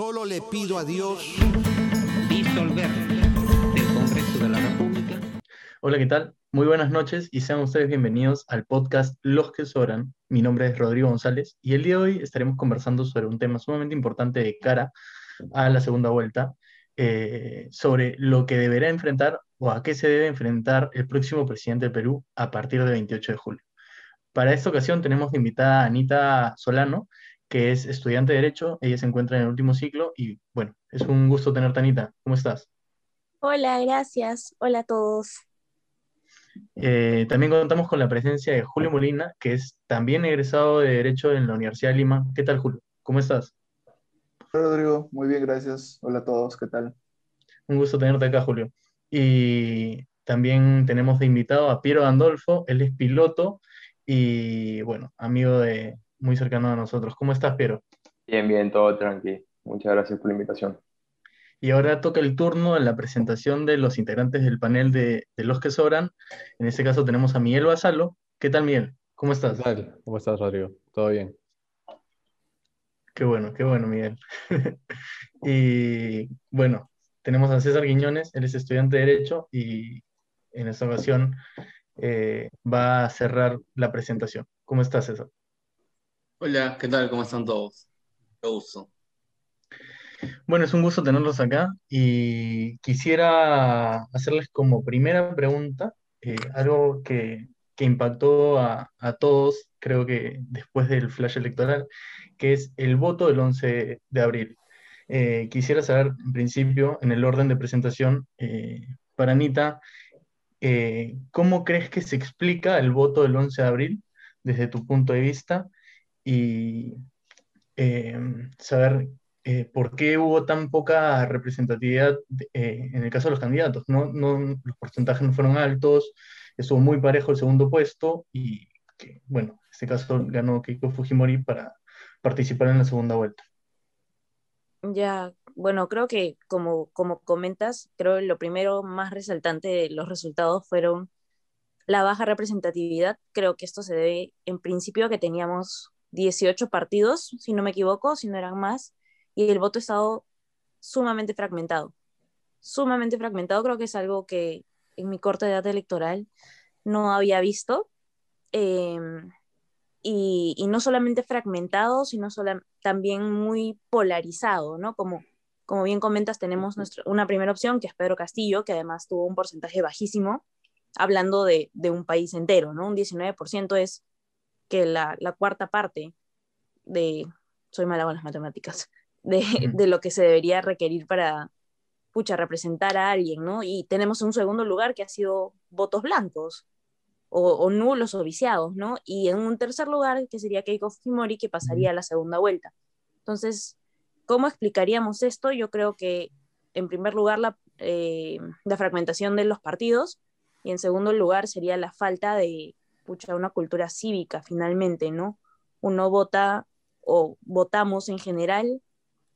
Solo le pido a Dios disolver del Congreso de la República. Hola, ¿qué tal? Muy buenas noches y sean ustedes bienvenidos al podcast Los que Sobran. Mi nombre es Rodrigo González y el día de hoy estaremos conversando sobre un tema sumamente importante de cara a la segunda vuelta, eh, sobre lo que deberá enfrentar o a qué se debe enfrentar el próximo presidente de Perú a partir del 28 de julio. Para esta ocasión tenemos de invitada a Anita Solano, que es estudiante de Derecho, ella se encuentra en el último ciclo y bueno, es un gusto tenerte, Anita. ¿Cómo estás? Hola, gracias. Hola a todos. Eh, también contamos con la presencia de Julio Molina, que es también egresado de Derecho en la Universidad de Lima. ¿Qué tal, Julio? ¿Cómo estás? Hola, Rodrigo. Muy bien, gracias. Hola a todos. ¿Qué tal? Un gusto tenerte acá, Julio. Y también tenemos de invitado a Piero Andolfo, él es piloto y, bueno, amigo de, muy cercano a nosotros. ¿Cómo estás, Piero? Bien, bien, todo tranquilo. Muchas gracias por la invitación. Y ahora toca el turno en la presentación de los integrantes del panel de, Los que Sobran. En este caso tenemos a Miguel Basalo. ¿Qué tal, Miguel? ¿Cómo estás? ¿Qué tal? ¿Cómo estás, Rodrigo? ¿Todo bien? Qué bueno, qué bueno, Miguel. y bueno, tenemos a César Guiñones, él es estudiante de Derecho y en esta ocasión eh, va a cerrar la presentación. ¿Cómo estás, César? Hola, ¿qué tal? ¿Cómo están todos? Qué gusto. Bueno, es un gusto tenerlos acá y quisiera hacerles como primera pregunta eh, algo que, impactó a, todos, creo que después del flash electoral, que es el voto del 11 de abril. Eh, quisiera saber, en principio, en el orden de presentación, eh, para Anita, ¿cómo crees que se explica el voto del 11 de abril desde tu punto de vista? Y em, saber eh, por qué hubo tan poca representatividad eh, en el caso de los candidatos. ¿no? No, los porcentajes no fueron altos, estuvo muy parejo el segundo puesto y, que, bueno, en este caso ganó Keiko Fujimori para participar en la segunda vuelta. Ya, bueno, creo que como, como comentas, creo que lo primero más resaltante de los resultados fueron la baja representatividad. Creo que esto se debe en principio a que teníamos 18 partidos, si no me equivoco, si no eran más, y el voto ha estado sumamente fragmentado. Sumamente fragmentado, creo que es algo que en mi corta edad electoral no había visto. Em, y, no solamente fragmentado, sino también muy polarizado, ¿no? Como, como bien comentas, tenemos una primera opción, que es Pedro Castillo, que además tuvo un porcentaje bajísimo, hablando de, de un país entero, ¿no? Un 19% es que la, cuarta parte de, soy mala con las matemáticas, de, de, lo que se debería requerir para, pucha, representar a alguien, ¿no? Y tenemos un segundo lugar que ha sido votos blancos, o, nulos o viciados, ¿no? Y en un tercer lugar, que sería Keiko Fujimori, que pasaría a la segunda vuelta. Entonces, ¿cómo explicaríamos esto? Yo creo que, en primer lugar, la, eh, la fragmentación de los partidos, y en segundo lugar sería la falta de, una cultura cívica finalmente, ¿no? Uno vota o votamos en general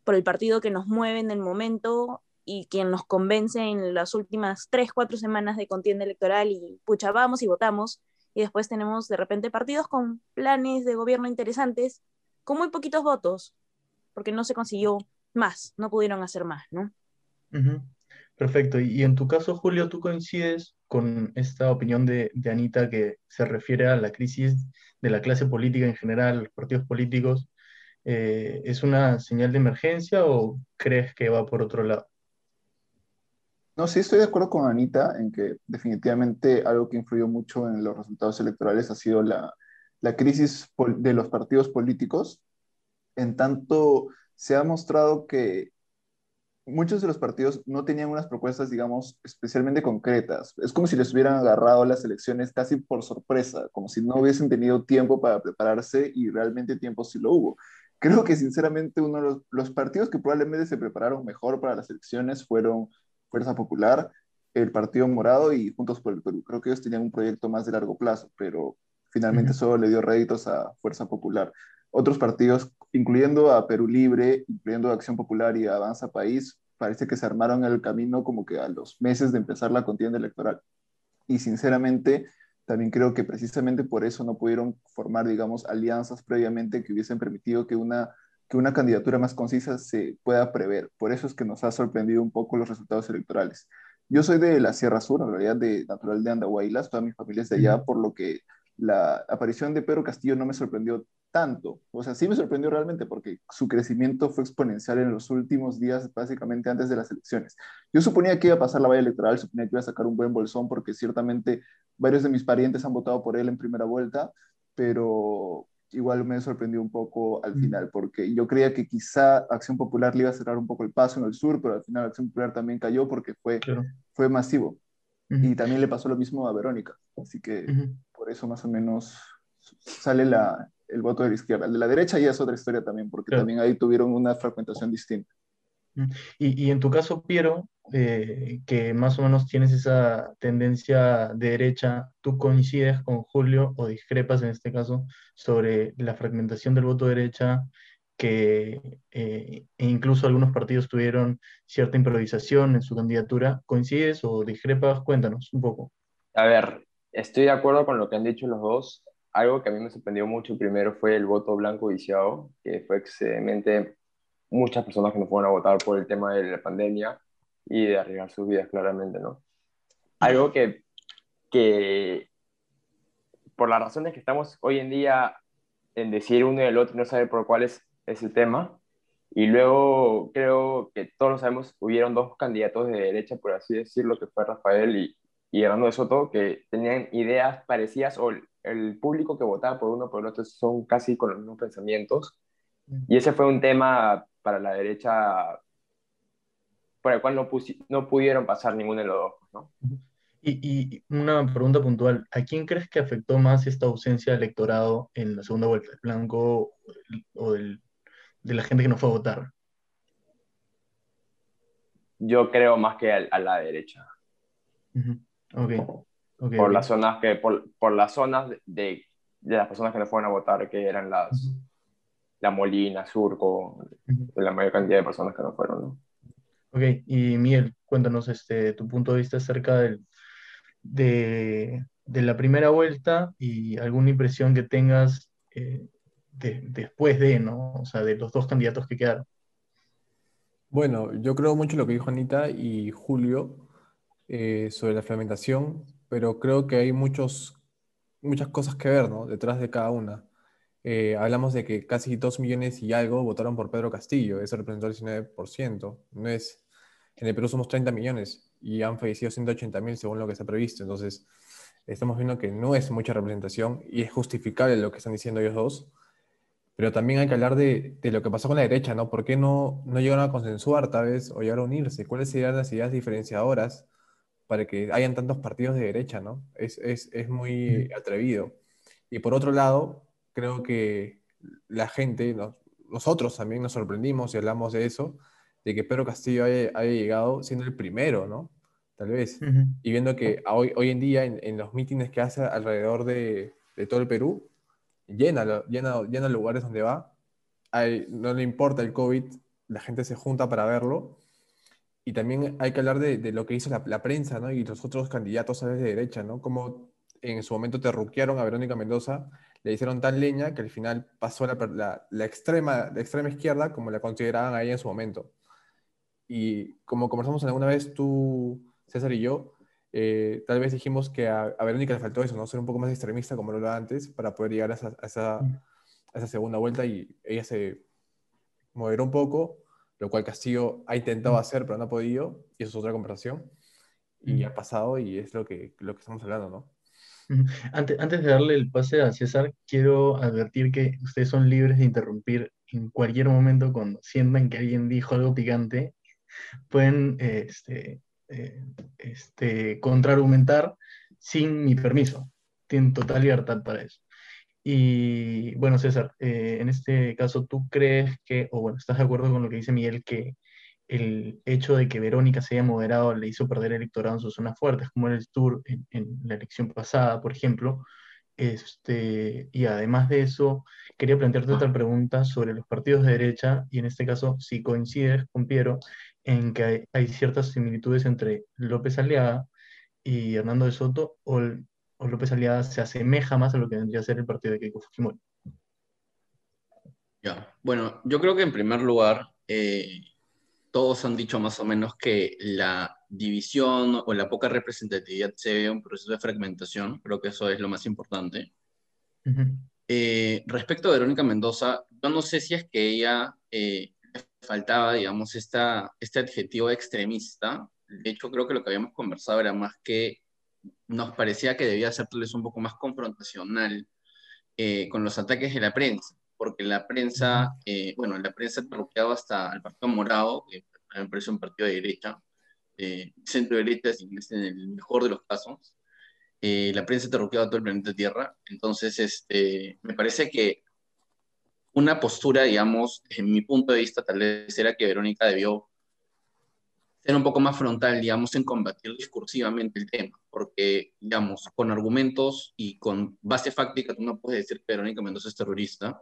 por el partido que nos mueve en el momento y quien nos convence en las últimas tres, cuatro semanas de contienda electoral y pucha, vamos y votamos. Y después tenemos de repente partidos con planes de gobierno interesantes, con muy poquitos votos, porque no se consiguió más, no pudieron hacer más, ¿no? Perfecto. Y en tu caso, Julio, ¿tú coincides con esta opinión de, Anita que se refiere a la crisis de la clase política en general, los partidos políticos? Eh, ¿Es una señal de emergencia o crees que va por otro lado? No, sí estoy de acuerdo con Anita en que definitivamente algo que influyó mucho en los resultados electorales ha sido la, la crisis de los partidos políticos. En tanto, se ha mostrado que muchos de los partidos no tenían unas propuestas, digamos, especialmente concretas. Es como si les hubieran agarrado las elecciones casi por sorpresa, como si no hubiesen tenido tiempo para prepararse y realmente tiempo sí lo hubo. Creo que sinceramente uno de los, partidos que probablemente se prepararon mejor para las elecciones fueron Fuerza Popular, el Partido Morado y Juntos por el Perú. Creo que ellos tenían un proyecto más de largo plazo, pero finalmente solo le dio réditos a Fuerza Popular. Otros partidos incluyendo a Perú Libre, incluyendo a Acción Popular y a Avanza País, parece que se armaron el camino como que a los meses de empezar la contienda electoral. Y sinceramente, también creo que precisamente por eso no pudieron formar, digamos, alianzas previamente que hubiesen permitido que una que una candidatura más concisa se pueda prever. Por eso es que nos ha sorprendido un poco los resultados electorales. Yo soy de la Sierra Sur, en realidad de natural de Andahuaylas, toda mi familia es de allá, por lo que la aparición de Pedro Castillo no me sorprendió tanto. O sea, sí me sorprendió realmente porque su crecimiento fue exponencial en los últimos días, básicamente antes de las elecciones. Yo suponía que iba a pasar la valla electoral, suponía que iba a sacar un buen bolsón porque ciertamente varios de mis parientes han votado por él en primera vuelta, pero igual me sorprendió un poco al final, porque yo creía que quizá Acción Popular le iba a cerrar un poco el paso en el sur, pero al final Acción Popular también cayó porque fue, fue masivo. Y también le pasó lo mismo a Verónica. Así que por eso más o menos sale la, el voto de la izquierda. El de la derecha ya es otra historia también, porque también ahí tuvieron una fragmentación distinta. Y, y en tu caso, Piero, eh, que más o menos tienes esa tendencia de derecha, ¿tú coincides con Julio o discrepas en este caso sobre la fragmentación del voto de derecha, que eh, e incluso algunos partidos tuvieron cierta improvisación en su candidatura? ¿Coincides o discrepas? Cuéntanos un poco. A ver, estoy de acuerdo con lo que han dicho los dos. Algo que a mí me sorprendió mucho primero fue el voto blanco viciado, que fue excedente muchas personas que no fueron a votar por el tema de la pandemia y de arriesgar sus vidas claramente, ¿no? Algo que, que por las razones que estamos hoy en día en decir uno y el otro, no saber por cuál es, es el tema, y luego creo que todos lo sabemos, hubieron dos candidatos de derecha, por así decirlo, que fue Rafael y, y Hernando de Soto, que tenían ideas parecidas, o el público que votaba por uno por el otro son casi con los mismos pensamientos. Y ese fue un tema para la derecha por el cual no, no pudieron pasar ninguno de los dos. ¿no? Y, y, una pregunta puntual, ¿a quién crees que afectó más esta ausencia de electorado en la segunda vuelta, el blanco o del, de la gente que no fue a votar? Yo creo más que a, la derecha. Okay. Okay, por, Las zonas que, por, por las zonas de, de, las personas que no fueron a votar, que eran las, La Molina, Surco, la mayor cantidad de personas que no fueron. ¿no? Ok, y Miguel, cuéntanos este, tu punto de vista acerca del, de, de, la primera vuelta y alguna impresión que tengas eh, de, después de, ¿no? O sea, de los dos candidatos que quedaron. Bueno, yo creo mucho lo que dijo Anita y Julio eh, sobre la fragmentación, pero creo que hay muchos, muchas cosas que ver, ¿no? Detrás de cada una. Eh, hablamos de que casi 2 millones y algo votaron por Pedro Castillo, eso representó el 19%. No es en el Perú somos 30 millones y han fallecido 180 mil según lo que ha previsto. Entonces, estamos viendo que no es mucha representación y es justificable lo que están diciendo ellos dos. Pero también hay que hablar de, de lo que pasó con la derecha, ¿no? ¿Por qué no, no llegaron a consensuar tal vez o llegaron a unirse? ¿Cuáles serían las ideas diferenciadoras para que hayan tantos partidos de derecha, ¿no? Es, es, es muy atrevido. Y por otro lado, creo que la gente, nosotros también nos sorprendimos y hablamos de eso, de que Pedro Castillo haya, llegado siendo el primero, ¿no? Tal vez. Y viendo que hoy, hoy en día en, los mítines que hace alrededor de, de, todo el Perú, llena, llena, llena lugares donde va, no le importa el COVID, la gente se junta para verlo. Y también hay que hablar de, de lo que hizo la, la, prensa, ¿no? Y los otros candidatos a de derecha, ¿no? Como en su momento terruquearon a Verónica Mendoza, le hicieron tan leña que al final pasó la, la, la extrema, la extrema izquierda como la consideraban ahí en su momento. Y como conversamos alguna vez tú, César y yo, eh, tal vez dijimos que a, Verónica le faltó eso, ¿no? Ser un poco más extremista como lo era antes para poder llegar a esa, a esa, a esa segunda vuelta y ella se moderó un poco, lo cual Castillo ha intentado hacer pero no ha podido, y eso es otra conversación. Y ha pasado y es lo que, lo que estamos hablando, ¿no? Antes, antes de darle el pase a César, quiero advertir que ustedes son libres de interrumpir en cualquier momento cuando sientan que alguien dijo algo picante pueden este, eh, este, contraargumentar sin mi permiso. Tienen total libertad para eso. Y bueno, César, eh, en este caso, ¿tú crees que, o bueno, estás de acuerdo con lo que dice Miguel, que el hecho de que Verónica se haya moderado le hizo perder electorado en sus zonas fuertes, como en el Tour en, la elección pasada, por ejemplo? Este, y además de eso, quería plantearte otra pregunta sobre los partidos de derecha, y en este caso, si coincides con Piero en que hay, ciertas similitudes entre López Aliaga y Hernando de Soto, o, López Aliaga se asemeja más a lo que vendría a ser el partido de Keiko Fujimori. Ya, bueno, yo creo que en primer lugar, eh, todos han dicho más o menos que la división o la poca representatividad se ve un proceso de fragmentación, creo que eso es lo más importante. Eh, respecto a Verónica Mendoza, yo no sé si es que ella eh, faltaba, digamos, esta, este adjetivo extremista. De hecho, creo que lo que habíamos conversado era más que nos parecía que debía ser tal vez un poco más confrontacional eh, con los ataques de la prensa, porque la prensa, eh, bueno, la prensa ha hasta el Partido Morado, que me parece un partido de derecha, eh, centro derecha en el mejor de los casos. Eh, la prensa ha a todo el planeta Tierra, entonces este, me parece que una postura, digamos, en mi punto de vista, tal vez era que Verónica debió ser un poco más frontal, digamos, en combatir discursivamente el tema, porque, digamos, con argumentos y con base fáctica, tú no puedes decir que Verónica Mendoza es terrorista,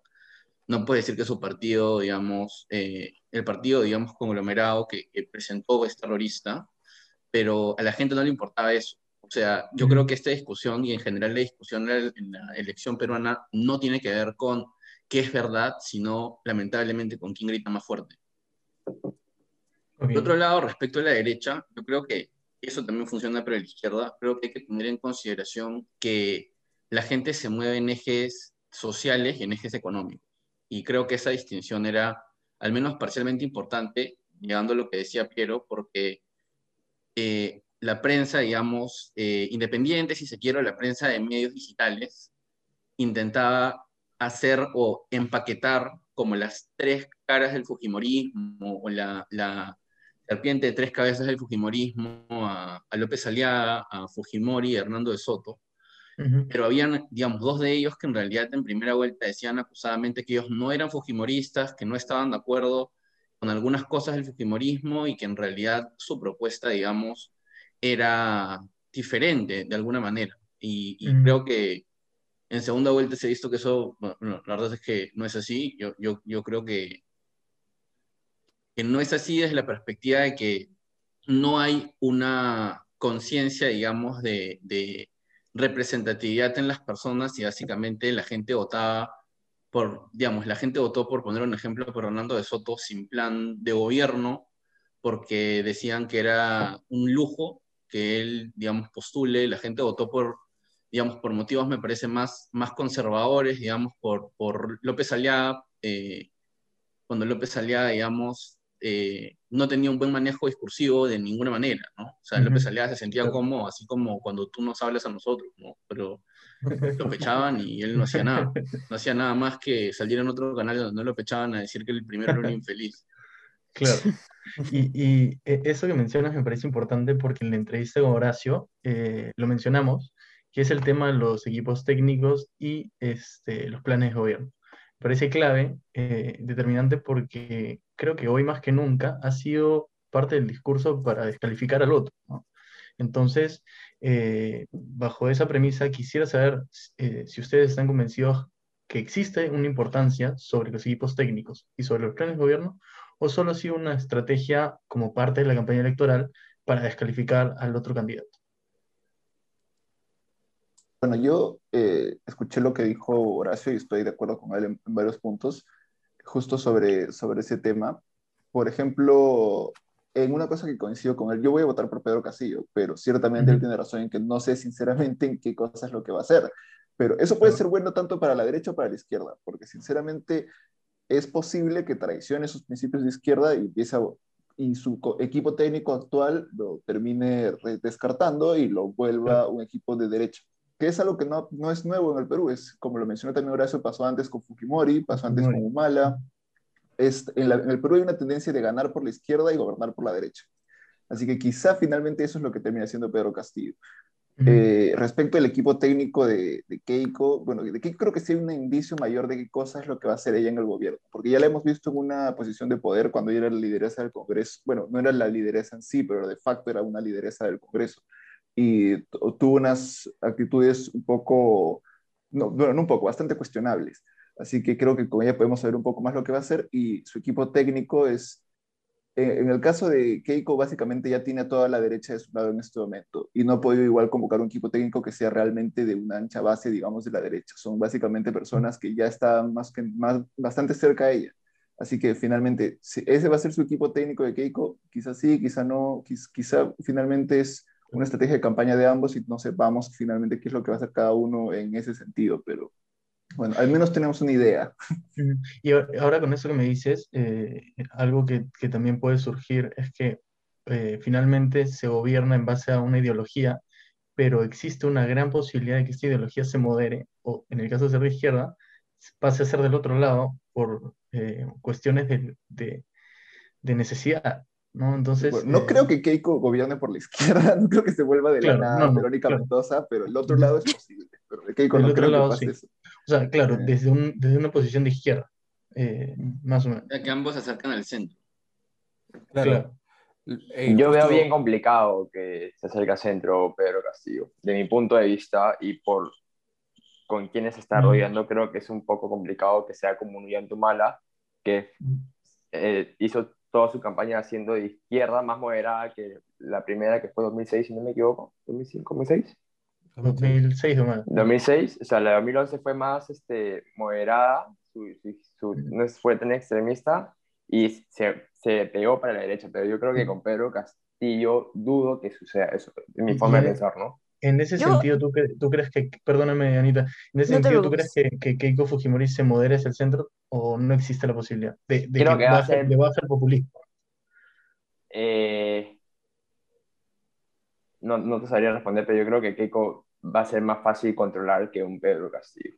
no puedes decir que su partido, digamos, eh, el partido, digamos, conglomerado que, que, presentó es terrorista, pero a la gente no le importaba eso. O sea, yo creo que esta discusión y en general la discusión en la elección peruana no tiene que ver con qué es verdad, sino lamentablemente con quién grita más fuerte. Okay. Por otro lado, respecto a la derecha, yo creo que eso también funciona para la izquierda. Creo que hay que tener en consideración que la gente se mueve en ejes sociales y en ejes económicos. Y creo que esa distinción era al menos parcialmente importante, llegando a lo que decía Piero, porque eh, la prensa, digamos, eh, independiente, si se quiere, la prensa de medios digitales, intentaba hacer o empaquetar como las tres caras del Fujimorismo o la serpiente de tres cabezas del Fujimorismo a, a López Aliaga, a Fujimori y a Hernando de Soto. Uh -huh. Pero habían, digamos, dos de ellos que en realidad en primera vuelta decían acusadamente que ellos no eran Fujimoristas, que no estaban de acuerdo con algunas cosas del Fujimorismo y que en realidad su propuesta, digamos, era diferente de alguna manera. Y, y uh -huh. creo que en segunda vuelta se ha visto que eso, bueno, la verdad es que no es así. Yo, yo, yo creo que, que no es así desde la perspectiva de que no hay una conciencia, digamos, de, de, representatividad en las personas y básicamente la gente votaba por, digamos, la gente votó por poner un ejemplo por Hernando de Soto sin plan de gobierno, porque decían que era un lujo que él, digamos, postule, la gente votó por digamos, por motivos me parece más, más conservadores, digamos, por, por López Aliaga, eh, cuando López Aliaga, digamos, eh, no tenía un buen manejo discursivo de ninguna manera, ¿no? O sea, uh -huh. López Aliaga se sentía como, así como cuando tú nos hablas a nosotros, ¿no? Pero lo pechaban y él no hacía nada. No hacía nada más que salir en otro canal donde no lo pechaban a decir que el primero era un infeliz. Claro. Y, y, eso que mencionas me parece importante porque en la entrevista con Horacio eh, lo mencionamos, que es el tema de los equipos técnicos y este, los planes de gobierno. Parece clave, eh, determinante, porque creo que hoy más que nunca ha sido parte del discurso para descalificar al otro. Entonces, eh, bajo esa premisa, quisiera saber eh, si ustedes están convencidos que existe una importancia sobre los equipos técnicos y sobre los planes de gobierno, o solo ha sido una estrategia como parte de la campaña electoral para descalificar al otro candidato. Bueno, yo eh, escuché lo que dijo Horacio y estoy de acuerdo con él en, en, varios puntos, justo sobre, sobre ese tema. Por ejemplo, en una cosa que coincido con él, yo voy a votar por Pedro Castillo, pero ciertamente él tiene razón en que no sé sinceramente en qué cosa es lo que va a hacer. Pero eso puede ser bueno tanto para la derecha o para la izquierda, porque sinceramente es posible que traicione sus principios de izquierda y empiece a, y su equipo técnico actual lo termine descartando y lo vuelva un equipo de derecha que es algo que no, no, es nuevo en el Perú, es como lo mencionó también Horacio, pasó antes con Fujimori, pasó antes con Humala. Es, en, la, en, el Perú hay una tendencia de ganar por la izquierda y gobernar por la derecha. Así que quizá finalmente eso es lo que termina haciendo Pedro Castillo. Uh -huh. eh, respecto al equipo técnico de, de, Keiko, bueno, de Keiko creo que sí hay un indicio mayor de qué cosa es lo que va a hacer ella en el gobierno, porque ya la hemos visto en una posición de poder cuando ella era la lideresa del Congreso, bueno, no era la lideresa en sí, pero de facto era una lideresa del Congreso y tuvo unas actitudes un poco, no, bueno, no un poco, bastante cuestionables. Así que creo que con ella podemos saber un poco más lo que va a hacer y su equipo técnico es eh, en el caso de Keiko, básicamente ya tiene a toda la derecha de su lado en este momento y no ha podido igual convocar un equipo técnico que sea realmente de una ancha base, digamos, de la derecha. Son básicamente personas que ya están más que, más, bastante cerca de ella. Así que finalmente, ese va a ser su equipo técnico de Keiko, quizás sí, quizá no, quizá finalmente es una estrategia de campaña de ambos y no sepamos finalmente qué es lo que va a hacer cada uno en ese sentido, pero bueno, al menos tenemos una idea. Y ahora con eso que me dices, eh, algo que, que, también puede surgir es que eh, finalmente se gobierna en base a una ideología, pero existe una gran posibilidad de que esta ideología se modere, o en el caso de ser de izquierda, pase a ser del otro lado por eh, cuestiones de, de, de, necesidad. ¿No? Entonces, no creo que Keiko gobierne por la izquierda, no creo que se vuelva de la nada no, Verónica Mendoza, pero el otro lado es posible. Pero Keiko no creo lado, que pase eso. O sea, claro, desde, un, desde una posición de izquierda, eh, más o menos. Ya que ambos se acercan al centro. Claro. Eh, Yo veo bien complicado que se acerque al centro Pedro Castillo. De mi punto de vista y por con quienes se está rodeando, creo que es un poco complicado que sea como un mala que eh, hizo toda su campaña siendo de izquierda más moderada que la primera que fue 2006, si no me equivoco. ¿2005? ¿2006? 2006 o 2006, o sea, la 2011 fue más este, moderada, su, su, no fue tan extremista y se, se, pegó para la derecha, pero yo creo que con Pedro Castillo dudo que suceda eso, en mi forma de pensar, ¿no? En ese yo, sentido, ¿tú, ¿tú, crees que, perdóname Anita, en ese no sentido, ¿tú crees que, que, Keiko Fujimori se modere hacia el centro o no existe la posibilidad de, de que, que baje, ser... de baje el populismo? Eh, no, no te sabría responder, pero yo creo que Keiko va a ser más fácil controlar que un Pedro Castillo.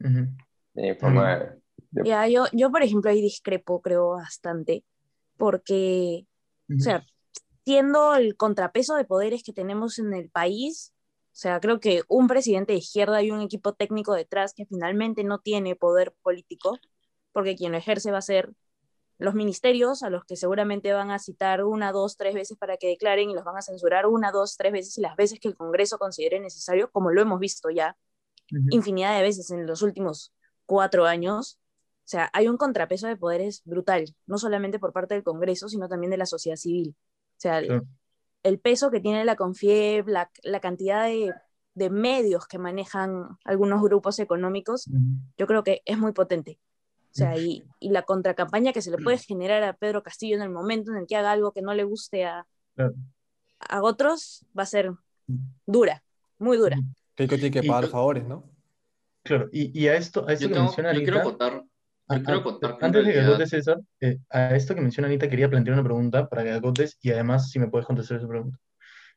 Uh -huh. de forma uh -huh. de... Ya, yo, yo, por ejemplo, ahí discrepo, creo, bastante, porque, uh -huh. o sea, siendo el contrapeso de poderes que tenemos en el país, o sea, creo que un presidente de izquierda y un equipo técnico detrás que finalmente no tiene poder político, porque quien lo ejerce va a ser los ministerios, a los que seguramente van a citar una, dos, tres veces para que declaren y los van a censurar una, dos, tres veces y las veces que el Congreso considere necesario, como lo hemos visto ya uh -huh. infinidad de veces en los últimos cuatro años. O sea, hay un contrapeso de poderes brutal, no solamente por parte del Congreso, sino también de la sociedad civil. O sea, el, claro. el peso que tiene la CONFIEB, la, la cantidad de, de, medios que manejan algunos grupos económicos, uh -huh. yo creo que es muy potente. O sea, y, y, la contracampaña que se le puede generar a Pedro Castillo en el momento en el que haga algo que no le guste a, claro. a otros va a ser dura, muy dura. Keiko tiene que pagar y, favores, ¿no? Claro, y, y a esto, a esto yo que tengo, menciona quiero contar, quiero contar antes de que agotes César, eh, a esto que menciona Anita quería plantear una pregunta para que agotes y además si me puedes contestar esa pregunta.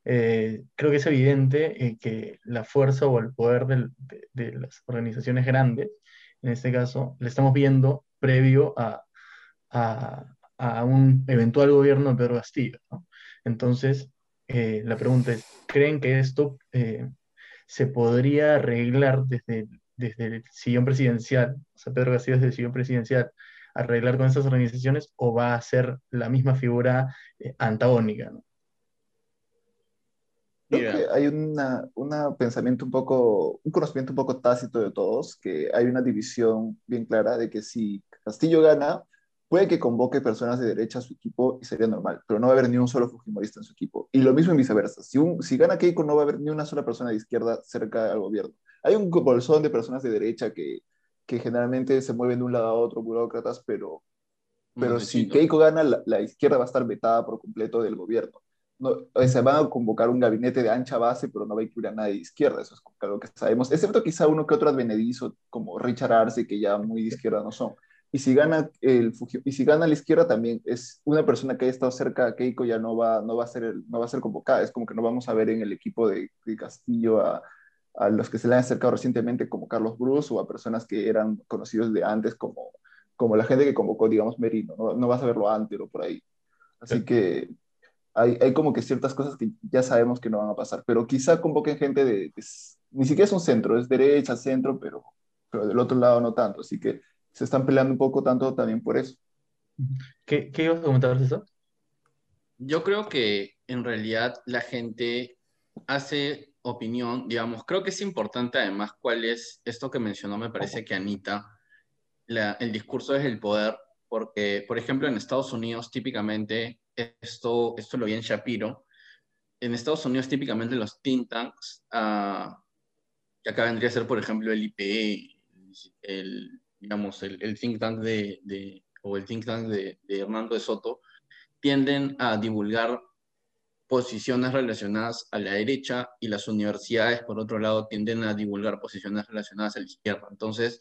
Eh, creo que es evidente eh, que la fuerza o el poder del, de, de, las organizaciones grandes en este caso, le estamos viendo previo a, a, a un eventual gobierno de Pedro Castillo. ¿no? Entonces, la pregunta es, ¿creen que esto se podría arreglar desde, desde el sillón presidencial, o sea, Pedro Castillo desde el sillón presidencial, arreglar con esas organizaciones o va a ser la misma figura eh, antagónica? ¿no? Creo que hay un pensamiento un poco, un conocimiento un poco tácito de todos, que hay una división bien clara de que si Castillo gana, puede que convoque personas de derecha a su equipo y sería normal, pero no va a haber ni un solo fujimorista en su equipo. Y lo mismo en viceversa. Si, un, si gana Keiko, no va a haber ni una sola persona de izquierda cerca al gobierno. Hay un bolsón de personas de derecha que, que generalmente se mueven de un lado a otro, burócratas, pero, pero si Keiko gana, la, la izquierda va a estar vetada por completo del gobierno no, se van a convocar un gabinete de ancha base, pero no va a incluir a nadie de izquierda, eso es lo que sabemos, excepto quizá uno que otro advenedizo, como Richard Arce, que ya muy de izquierda no son. Y si gana el y si gana la izquierda también es una persona que haya estado cerca a Keiko ya no va, no va, a, ser el, no va a ser convocada, es como que no vamos a ver en el equipo de, de Castillo a, a, los que se le han acercado recientemente como Carlos Bruce o a personas que eran conocidos de antes como, como la gente que convocó, digamos, Merino, no, no vas a verlo antes o por ahí. Así que hay, hay, como que ciertas cosas que ya sabemos que no van a pasar, pero quizá convoquen gente de, de, ni siquiera es un centro, es derecha, centro, pero, pero del otro lado no tanto, así que se están peleando un poco tanto también por eso. ¿Qué, qué ibas a comentar, César? Yo creo que en realidad la gente hace opinión, digamos, creo que es importante además cuál es esto que mencionó, me parece que Anita, el discurso desde el poder, porque, por ejemplo, en Estados Unidos típicamente, esto, esto lo vi en Shapiro, en Estados Unidos típicamente los think tanks, uh, que acá vendría a ser, por ejemplo, el IPE, el, digamos, el, think tank de, o el think tank de Hernando de Soto, tienden a divulgar posiciones relacionadas a la derecha y las universidades, por otro lado, tienden a divulgar posiciones relacionadas a la izquierda. Entonces,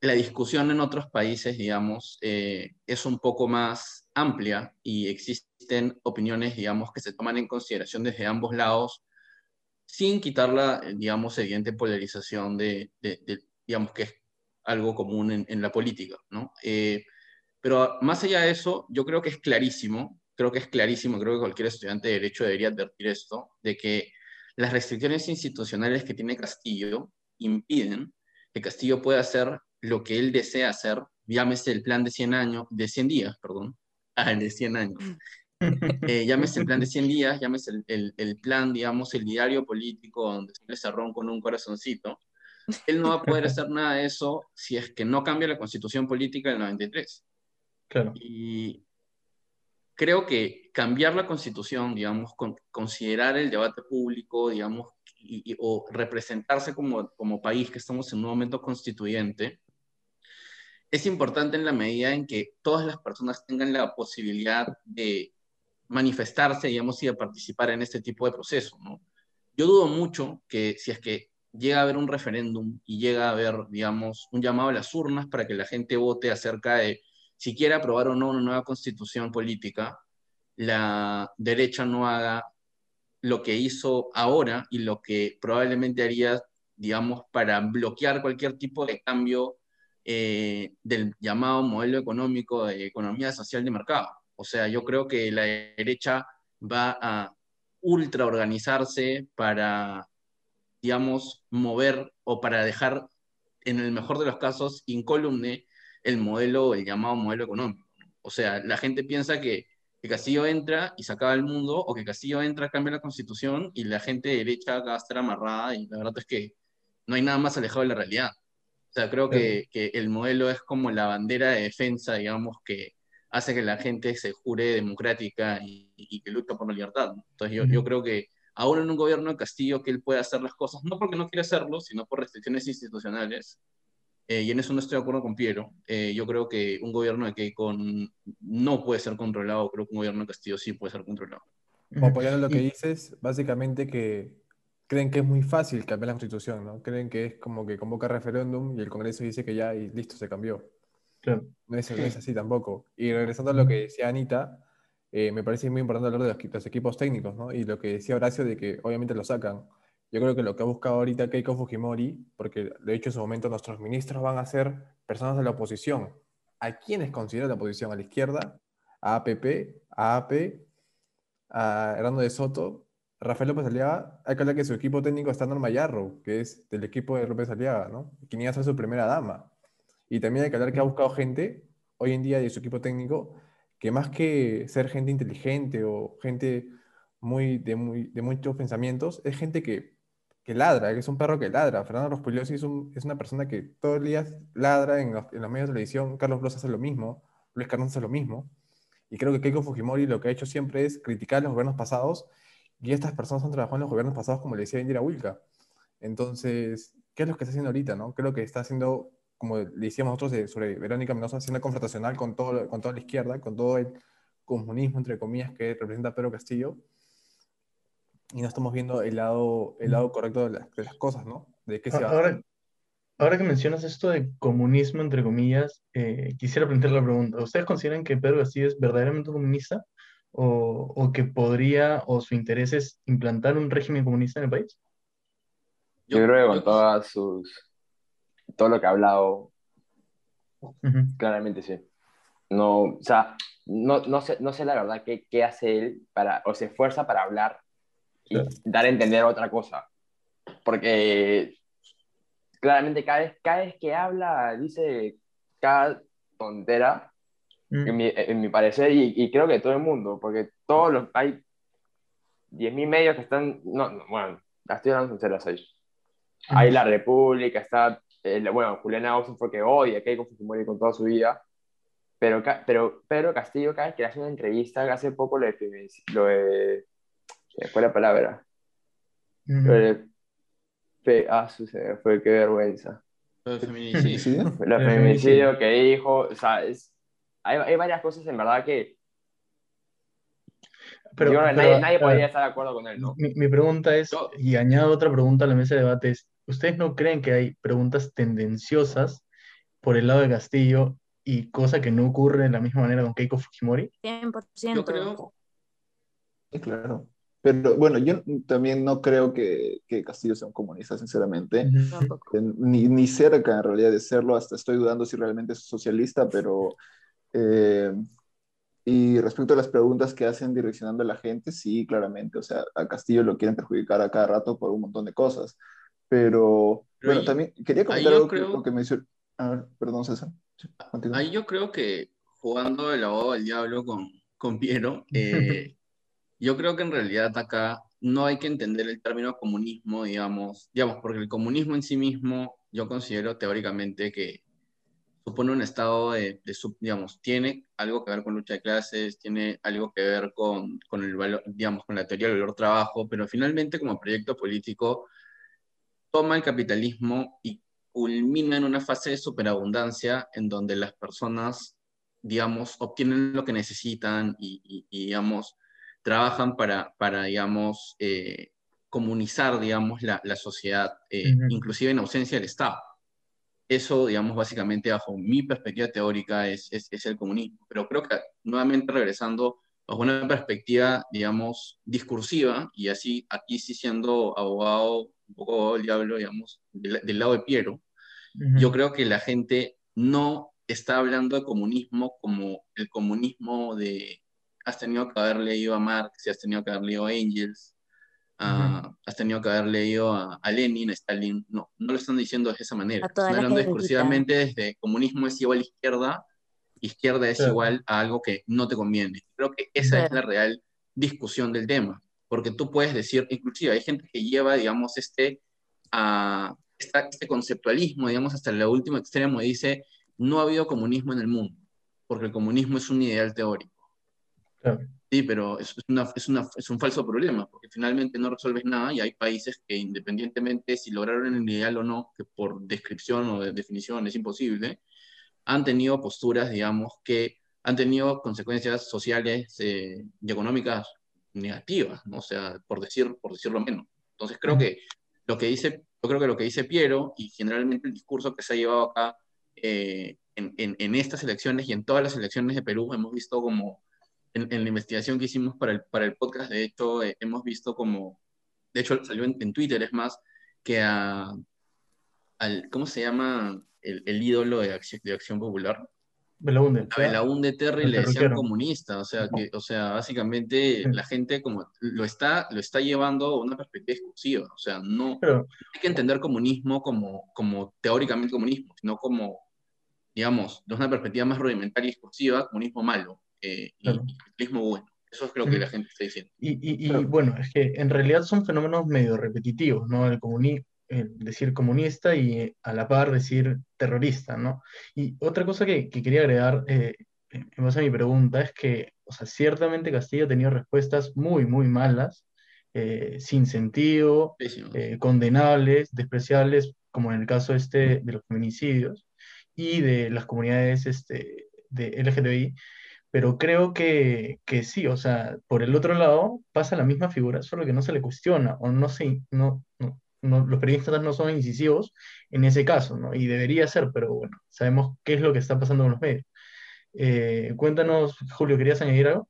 la discusión en otros países, digamos, eh, es un poco más amplia y existen opiniones, digamos, que se toman en consideración desde ambos lados, sin quitar la, digamos, evidente polarización de, de, de digamos, que es algo común en, en la política, ¿no? Eh, pero más allá de eso, yo creo que es clarísimo, creo que es clarísimo, creo que cualquier estudiante de Derecho debería advertir esto, de que las restricciones institucionales que tiene Castillo impiden que Castillo pueda hacer lo que él desea hacer, llámese el plan de 100 años, de 100 días, perdón, ah, el de 100 años. Eh, llámese el plan de 100 días, llámese el, el, el, plan, digamos, el diario político donde se le cerró con un corazoncito. Él no va a poder hacer nada de eso si es que no cambia la constitución política del 93. Claro. Y creo que cambiar la constitución, digamos, con, considerar el debate público, digamos, y, y, o representarse como, como país, que estamos en un momento constituyente, es importante en la medida en que todas las personas tengan la posibilidad de manifestarse, digamos, y de participar en este tipo de proceso, ¿no? Yo dudo mucho que si es que llega a haber un referéndum y llega a haber, digamos, un llamado a las urnas para que la gente vote acerca de si quiere aprobar o no una nueva constitución política, la derecha no haga lo que hizo ahora y lo que probablemente haría, digamos, para bloquear cualquier tipo de cambio eh, del llamado modelo económico de economía social de mercado. O sea, yo creo que la derecha va a ultra organizarse para, digamos, mover o para dejar, en el mejor de los casos, incólume el modelo, el llamado modelo económico. O sea, la gente piensa que, que Castillo entra y se acaba el mundo, o que Castillo entra, cambia la constitución y la gente derecha va a estar amarrada, y la verdad es que no hay nada más alejado de la realidad. O sea, creo que, que el modelo es como la bandera de defensa, digamos, que hace que la gente se jure democrática y, y que lucha por la libertad. ¿no? Entonces yo, yo creo que aún en un gobierno de Castillo que él puede hacer las cosas, no porque no quiere hacerlo, sino por restricciones institucionales, eh, y en eso no estoy de acuerdo con Piero. Eh, yo creo que un gobierno de Keiko no puede ser controlado, creo que un gobierno de Castillo sí puede ser controlado. Apoyando lo que dices, básicamente que creen que es muy fácil cambiar la constitución, ¿no? Creen que es como que convoca referéndum y el Congreso dice que ya y listo, se cambió. Claro. No, es, no es así tampoco. Y regresando a lo que decía Anita, eh, me parece muy importante hablar de los, los, equipos técnicos, ¿no? Y lo que decía Horacio de que obviamente lo sacan. Yo creo que lo que ha buscado ahorita Keiko Fujimori, porque de hecho en su momento nuestros ministros van a ser personas de la oposición. ¿A quiénes considera la oposición? ¿A la izquierda? ¿A APP? ¿A AP? ¿A Hernando de Soto? Rafael López Aliaga, hay que hablar que su equipo técnico está Norma Yarro, que es del equipo de López Aliaga, ¿no? Quien iba a ser su primera dama. Y también hay que hablar que ha buscado gente, hoy en día de su equipo técnico, que más que ser gente inteligente o gente muy de, muy, de muchos pensamientos, es gente que que ladra, es un perro que ladra. Fernando Rospigliosi es, un, es una persona que todos los días ladra en los, en los, medios de televisión. Carlos Bloss hace lo mismo, Luis Carranza hace lo mismo. Y creo que Keiko Fujimori lo que ha hecho siempre es criticar los gobiernos pasados y estas personas han trabajado en los gobiernos pasados, como le decía Indira Wilka. Entonces, ¿qué es lo que está haciendo ahorita? No? Creo que está haciendo, como le decíamos nosotros sobre Verónica Mendoza, haciendo confrontacional con, todo, con toda la izquierda, con todo el comunismo, entre comillas, que representa Pedro Castillo y no estamos viendo el lado, el lado correcto de, la, de las cosas, ¿no? De qué se ahora, ahora que mencionas esto de comunismo, entre comillas, eh, quisiera plantear la pregunta. ¿Ustedes consideran que Pedro Castillo es verdaderamente comunista? O, o, que podría, o su interés es implantar un régimen comunista en el país? Yo, yo creo que con todas sus, todo lo que ha hablado, uh -huh. claramente sí. No, o sea, no, no, sé, no sé la verdad qué, qué hace él para, o se esfuerza para hablar y dar a entender otra cosa. Porque claramente cada vez, cada vez que habla dice cada tontera, mm. en, mi, en, mi, parecer, y, y, creo que todo el mundo, porque todos los, hay 10.000 medios que están, no, no bueno, estoy dando sinceras ahí. Mm. Hay La República, está, eh, bueno, Juliana Austin fue que odia a Keiko Fujimori con toda su vida, Pero, pero Pedro Castillo, cada vez que hace una entrevista, hace poco lo de, lo de ¿qué fue la palabra? Fe- ah, su- se me fue, qué vergüenza. Lo de feminicidio. De feminicidio que dijo, o sea, es, hay, hay varias cosas en verdad que Pero, nadie, nadie podría estar de acuerdo con él, ¿no? mi, mi pregunta es, Yo- y añado otra pregunta a la mesa de debate, es, ¿ustedes no creen que hay preguntas tendenciosas por el lado de Castillo y cosa que no ocurre de la misma manera con Keiko Fujimori? 100%. Yo creo, Sí, claro. Pero bueno, yo también no creo que, que Castillo sea un comunista, sinceramente. Eh, Ni, ni cerca en realidad de serlo, hasta estoy dudando si realmente es socialista, pero... eh, y respecto a las preguntas que hacen direccionando a la gente, sí, claramente, o sea, a Castillo lo quieren perjudicar a cada rato por un montón de cosas. Pero, Pero bueno, ahí- también quería comentar algo que, creo- lo que mencionó. A ver, perdón, César. Continúa. ahí yo creo que jugando el abogado del diablo con, con Piero, eh, yo creo que en realidad acá no hay que entender el término comunismo, digamos, digamos, porque el comunismo en sí mismo, yo considero teóricamente que supone un estado de, digamos, tiene algo que ver con lucha de clases, tiene algo que ver con, con el valor, digamos, con la teoría del valor trabajo, pero finalmente como proyecto político toma el capitalismo y culmina en una fase de superabundancia en donde las personas, digamos, obtienen lo que necesitan y, digamos, trabajan para, para digamos, eh, comunizar, digamos, la, la sociedad, eh, Ujú. inclusive en ausencia del Estado. Eso, digamos, básicamente bajo mi perspectiva teórica es, es, es el comunismo. Pero creo que, nuevamente regresando bajo una perspectiva, digamos, discursiva, y así aquí sí siendo abogado, un poco abogado del diablo, digamos, del, del lado de Piero, Ujú. yo creo que la gente no está hablando de comunismo como el comunismo de has tenido que haber leído a Marx, has tenido que haber leído a Engels, a- has tenido que haber leído a, a Lenin, a Stalin. No, no lo están diciendo de esa manera. Están la hablando gentita. discursivamente desde comunismo es igual a izquierda, izquierda es Claro. igual a algo que no te conviene. Creo que esa es la real discusión del tema, porque tú puedes decir, inclusive hay gente que lleva, digamos, este, a, esta- este conceptualismo, digamos, hasta el último extremo y dice, no ha habido comunismo en el mundo, porque el comunismo es un ideal teórico. Claro. Sí, pero es, una- es una- es un falso problema, porque finalmente no resuelves nada y hay países que independientemente si lograron el ideal o no, que por descripción o de definición es imposible, han tenido posturas, digamos, que han tenido consecuencias sociales eh, y económicas negativas, ¿no? O sea, por, decir, por decirlo menos. Entonces creo que lo que dice, yo creo que lo que dice Piero y generalmente el discurso que se ha llevado acá eh, en, en- en estas elecciones y en todas las elecciones de Perú, hemos visto como, en, en la investigación que hicimos para el, para el podcast, de hecho, eh, hemos visto como, de hecho salió en, en Twitter, es más, que a, al, ¿cómo se llama el, el ídolo de Acción, de Acción Popular? Belaúnde, A Belaúnde Terry le decían comunista, o sea, que, o sea, básicamente Sí. la gente como lo está, lo está llevando a una perspectiva discursiva, o sea, no Pero, hay que entender comunismo como, como teóricamente comunismo, sino como, digamos, de una perspectiva más rudimentaria y discursiva, comunismo malo eh, y, Claro. y capitalismo bueno. Eso es lo que la gente está diciendo. Y, y- y, Claro. bueno, es que en realidad son fenómenos medio repetitivos, ¿no? El comuni- el decir comunista y eh, a la par decir terrorista, ¿no? Y otra cosa que, que quería agregar eh, en base a mi pregunta es que, o sea, ciertamente Castillo ha tenido respuestas muy, muy malas, eh, sin sentido, eh, condenables, despreciables, como en el caso este de los feminicidios y de las comunidades este, de LGTBI, pero creo que, que sí, o sea, por el otro lado pasa la misma figura, solo que no se le cuestiona o no se, no, no, no- los periodistas no son incisivos en ese caso, ¿no? Y debería ser, pero bueno, sabemos qué es lo que está pasando con los medios. Eh, cuéntanos, Julio, ¿querías añadir algo?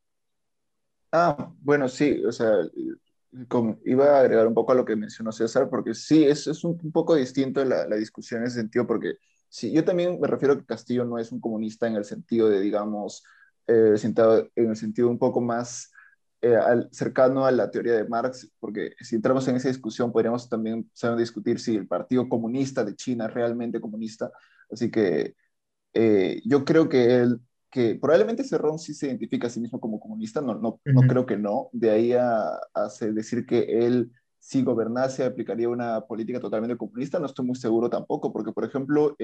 Ah, bueno, sí, o sea, iba a agregar un poco a lo que mencionó César, porque sí, es, es un, un poco distinto la, la discusión en ese sentido, porque sí, yo también me refiero a que Castillo no es un comunista en el sentido de, digamos, eh, sentado- en el sentido un poco más eh, al- cercano a la teoría de Marx, porque si entramos en esa discusión podríamos también saber discutir si el Partido Comunista de China es realmente comunista, así que eh, yo creo que él, que probablemente Cerrón sí se identifica a sí mismo como comunista, no, no, no creo que no, de ahí a, a decir que él si gobernase aplicaría una política totalmente comunista, no estoy muy seguro tampoco, porque por ejemplo,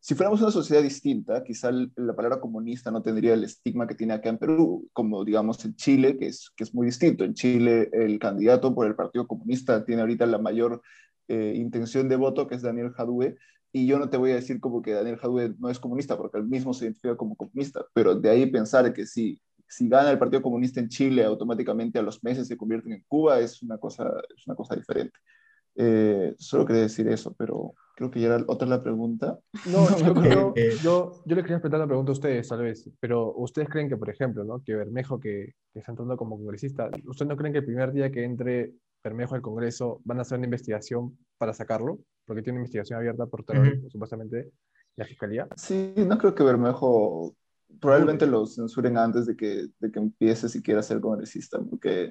si fuéramos una sociedad distinta, quizá la palabra comunista no tendría el estigma que tiene acá en Perú, como digamos en Chile, que es, que es muy distinto. En Chile el candidato por el Partido Comunista tiene ahorita la mayor eh, intención de voto, que es Daniel Jadue, y yo no te voy a decir como que Daniel Jadue no es comunista, porque él mismo se identifica como comunista, pero de ahí pensar que si si gana el Partido Comunista en Chile, automáticamente a los meses se convierten en Cuba, es una cosa, es una cosa diferente. Eh, solo quería decir eso, pero creo que ya era otra la pregunta. No, yo, creo, yo, yo le quería preguntar la pregunta a ustedes, tal vez, pero ustedes creen que, por ejemplo, ¿no? que Bermejo, que, que está entrando como congresista, ¿ustedes no creen que el primer día que entre Bermejo al Congreso van a hacer una investigación para sacarlo? Porque tiene una investigación abierta por terrorismo, supuestamente, la Fiscalía. Sí, no creo que Bermejo probablemente lo censuren antes de que, de que empiece siquiera a ser congresista, porque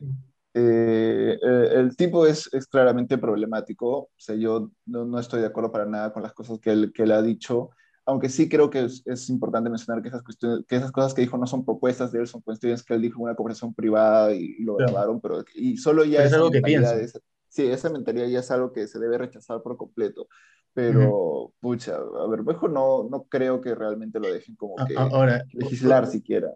eh, eh, el tipo es, es, claramente problemático. O sea, yo no, no, estoy de acuerdo para nada con las cosas que él, que él ha dicho, aunque sí creo que es, es, importante mencionar que esas, cuestiones, que esas cosas que dijo no son propuestas de él, son cuestiones que él dijo en una conversación privada y, lo grabaron, pero y solo ya... es algo que piensa. sí, esa mentalidad ya es algo que se debe rechazar por completo. Pero, pucha, a ver, mejor no, no creo que realmente lo dejen como que Ahora, legislar siquiera.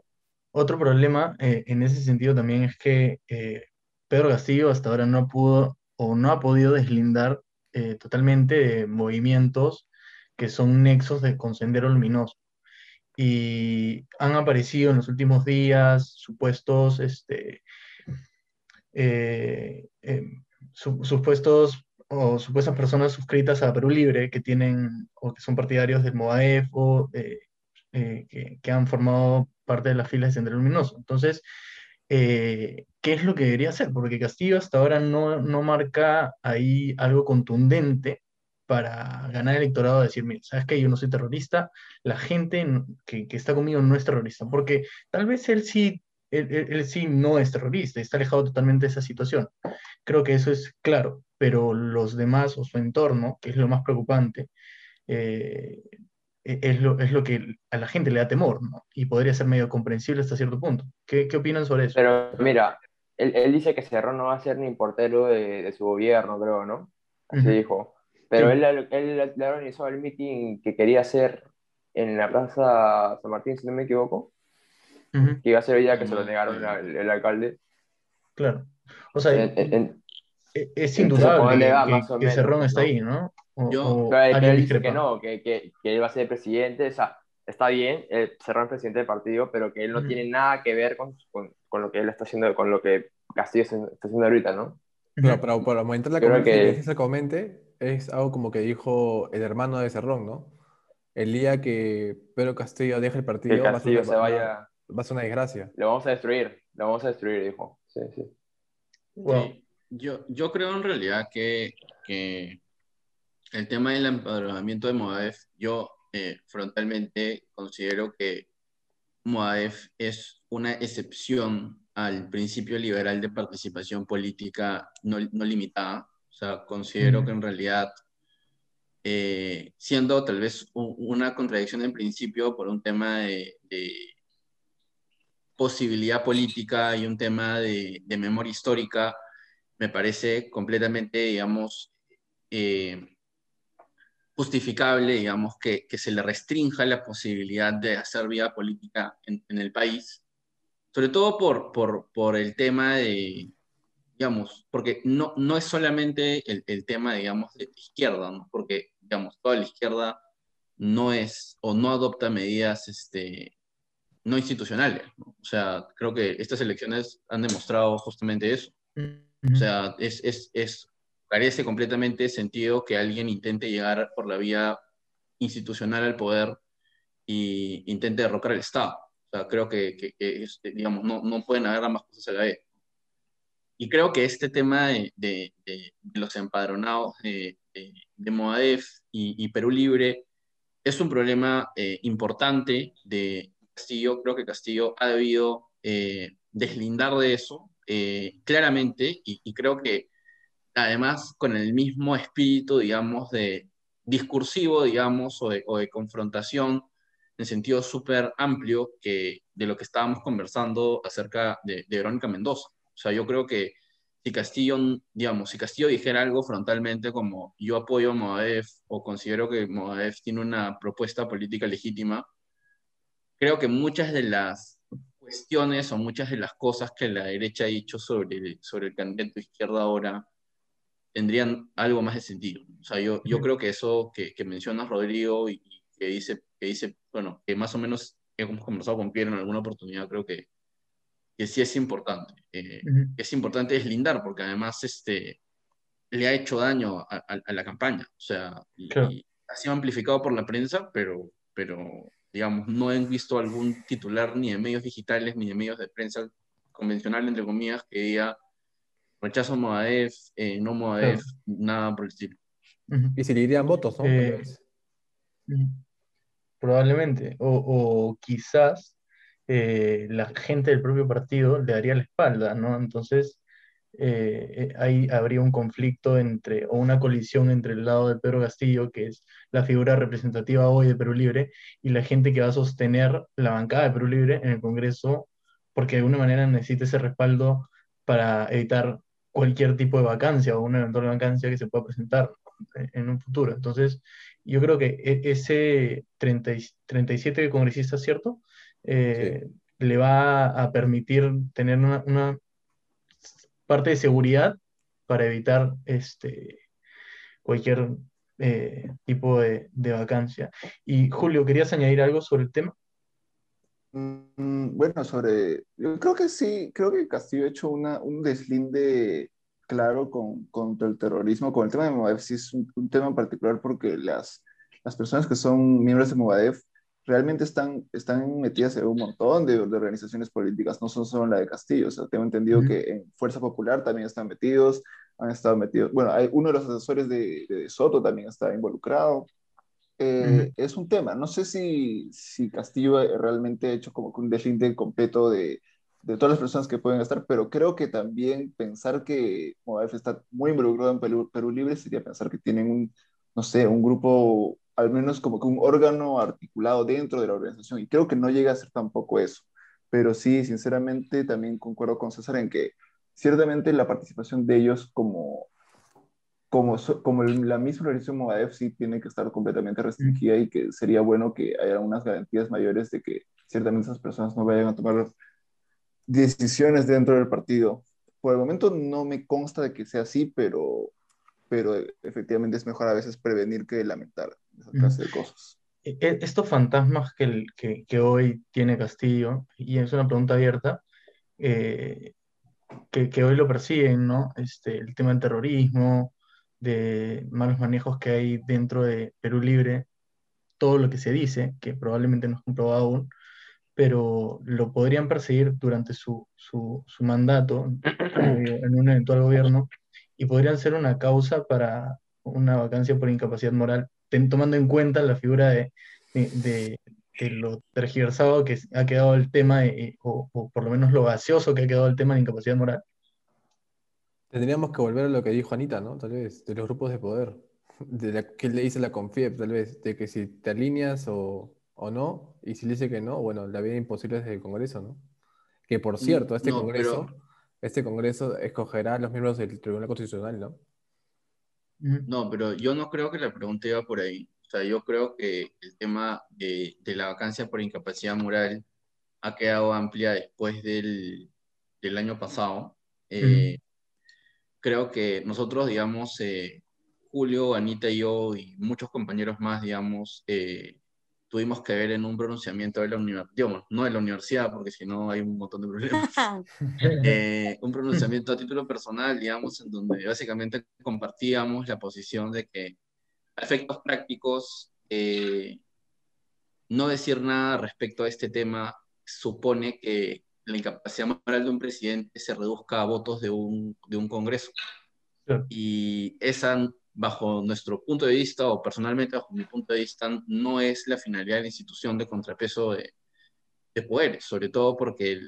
Otro problema eh, en ese sentido también es que eh, Pedro Castillo hasta ahora no pudo o no ha podido deslindar eh, totalmente movimientos que son nexos de, con Sendero Luminoso. Y han aparecido en los últimos días supuestos, este, supuestos o supuestas personas suscritas a Perú Libre que tienen o que son partidarios del MOAEF o eh, eh, que, han formado parte de las filas de Sendero Luminoso. Entonces, eh, ¿qué es lo que debería hacer? Porque Castillo hasta ahora no, no marca ahí algo contundente para ganar el electorado, decir, mira, ¿sabes qué? Yo no soy terrorista, la gente que, que está conmigo no es terrorista, porque tal vez él sí él, sí no es terrorista, está alejado totalmente de esa situación. Creo que eso es claro, pero los demás o su entorno, que es lo más preocupante, eh, e, es, lo, es lo que a la gente le da temor, ¿no? Y podría ser medio comprensible hasta cierto punto. ¿Qué, qué opinan sobre eso? Pero mira, él, él, dice que Cerrón no va a ser ni portero de, de su gobierno, creo, ¿no? Así dijo. Pero él, él, le organizó el meeting que quería hacer en la Plaza San Martín, si no me equivoco que iba a ser ella que se lo negaron el, alcalde. Claro. O sea, e, es indudable que, que, Cerrón está ahí, ¿no? yo, él dice que no, que, que, que, él va a ser presidente, o sea, está bien, Cerrón es presidente del partido, pero que él no tiene nada que ver con, con, con, lo que él está haciendo, con lo que Castillo está haciendo ahorita, ¿no? Pero, pero para aumentar la que, que se comente, es algo como que dijo el hermano de Cerrón, ¿no? El día que Pedro Castillo deje el partido, que Castillo se vaya va a ser una desgracia. Lo vamos a destruir, lo vamos a destruir, dijo. Sí, sí. yo, yo creo en realidad que, que el tema del empadronamiento de Moadef, yo eh, frontalmente considero que Moadef es una excepción al principio liberal de participación política no, no limitada. O sea, considero que en realidad, eh, siendo tal vez una contradicción en principio por un tema de posibilidad política y un tema de, memoria histórica, me parece completamente, digamos, eh, justificable, digamos, que, que, se le restrinja la posibilidad de hacer vida política en, el país, sobre todo por, por, por, el tema de, digamos, porque no, no es solamente el, el tema, digamos, de izquierda, ¿no? porque, digamos, toda la izquierda no es o no adopta medidas este, no institucionales. O sea, creo que estas elecciones han demostrado justamente eso. O sea, es, es, es, carece completamente sentido que alguien intente llegar por la vía institucional al poder e intente derrocar el Estado. O sea, creo que, que, digamos, no, no, pueden haber ambas cosas a la vez. Y creo que este tema de, de, de los empadronados de, de Moadef y, y, Perú Libre es un problema eh, importante de, Castillo, creo que Castillo ha debido eh, deslindar de eso eh, claramente y, creo que además con el mismo espíritu, digamos, de discursivo, digamos, o de, confrontación en sentido súper amplio que de lo que estábamos conversando acerca de, Verónica Mendoza. O sea, yo creo que si Castillo, digamos, si Castillo dijera algo frontalmente como yo apoyo a Movadef o considero que Movadef tiene una propuesta política legítima, creo que muchas de las cuestiones o muchas de las cosas que la derecha ha dicho sobre, sobre el candidato izquierda ahora tendrían algo más de sentido. O sea, yo, yo creo que eso que, que mencionas, Rodrigo, y, que, dice, que dice, bueno, que más o menos hemos conversado con Pierre en alguna oportunidad, creo que, que sí es importante. Eh, Es importante deslindar, porque además este, le ha hecho daño a, a, la campaña. O sea, y, ha sido amplificado por la prensa, pero, pero, digamos, no he visto algún titular ni de medios digitales ni de medios de prensa convencional, entre comillas, que diga rechazo Moadef, eh, no Moadef, nada por el estilo. Y si le irían votos, ¿no? Eh, probablemente. O, o quizás eh, la gente del propio partido le daría la espalda, ¿no? Entonces, eh, ahí habría un conflicto entre, o una colisión entre el lado de Pedro Castillo, que es la figura representativa hoy de Perú Libre, y la gente que va a sostener la bancada de Perú Libre en el Congreso, porque de alguna manera necesita ese respaldo para evitar cualquier tipo de vacancia o una eventual vacancia que se pueda presentar en un futuro. Entonces, yo creo que e, ese 30, 37 congresistas, ¿cierto? Eh, le va a permitir tener una, parte de seguridad para evitar este, cualquier eh, tipo de, vacancia. Y Julio, ¿querías añadir algo sobre el tema? Mm, bueno, sobre, yo creo que sí, creo que Castillo ha hecho una, un deslinde claro con, contra el terrorismo, con el tema de Movadef, sí es un, tema en particular porque las, las personas que son miembros de Movadef realmente están, están metidas en un montón de, organizaciones políticas, no son solo la de Castillo, o sea, tengo entendido que en Fuerza Popular también están metidos, han estado metidos, bueno, hay uno de los asesores de, de Soto también está involucrado. Eh, es un tema, no sé si, si Castillo realmente ha hecho como un deslinde completo de, de todas las personas que pueden estar, pero creo que también pensar que Movadef está muy involucrado en Perú, Perú Libre sería pensar que tienen un, no sé, un grupo al menos como que un órgano articulado dentro de la organización. Y creo que no llega a ser tampoco eso. Pero sí, sinceramente, también concuerdo con César en que ciertamente la participación de ellos como, como, como la misma organización Movadef sí tiene que estar completamente restringida y que sería bueno que haya unas garantías mayores de que ciertamente esas personas no vayan a tomar decisiones dentro del partido. Por el momento no me consta de que sea así, pero, pero efectivamente es mejor a veces prevenir que lamentar esa clase de cosas. E, e, estos fantasmas que, que, que, hoy tiene Castillo, y es una pregunta abierta, eh, que, que, hoy lo persiguen, ¿no? Este, el tema del terrorismo, de malos manejos que hay dentro de Perú Libre, todo lo que se dice, que probablemente no es comprobado aún, pero lo podrían perseguir durante su, su, su mandato en un eventual gobierno y podrían ser una causa para una vacancia por incapacidad moral tomando en cuenta la figura de, de, lo tergiversado que ha quedado el tema, eh, o, por lo menos lo gaseoso que ha quedado el tema de incapacidad moral. Tendríamos que volver a lo que dijo Anita, ¿no? Tal vez, de los grupos de poder. De la, que le dice la CONFIEP, tal vez, de que si te alineas o, o no, y si le dice que no, bueno, la vida imposible desde el Congreso, ¿no? Que por cierto, este Congreso, este Congreso escogerá a los miembros del Tribunal Constitucional, ¿no? No, pero yo no creo que la pregunta iba por ahí. O sea, yo creo que el tema de, la vacancia por incapacidad moral ha quedado amplia después del, año pasado. Eh, creo que nosotros, digamos, eh, Julio, Anita y yo y muchos compañeros más, digamos, eh, tuvimos que ver en un pronunciamiento de la universidad, no de la universidad, porque si no hay un montón de problemas, eh, un pronunciamiento a título personal, digamos, en donde básicamente compartíamos la posición de que a efectos prácticos, eh, no decir nada respecto a este tema supone que la incapacidad moral de un presidente se reduzca a votos de un, de un Congreso. Y esa bajo nuestro punto de vista, o personalmente bajo mi punto de vista, no es la finalidad de la institución de contrapeso de, de poderes, sobre todo porque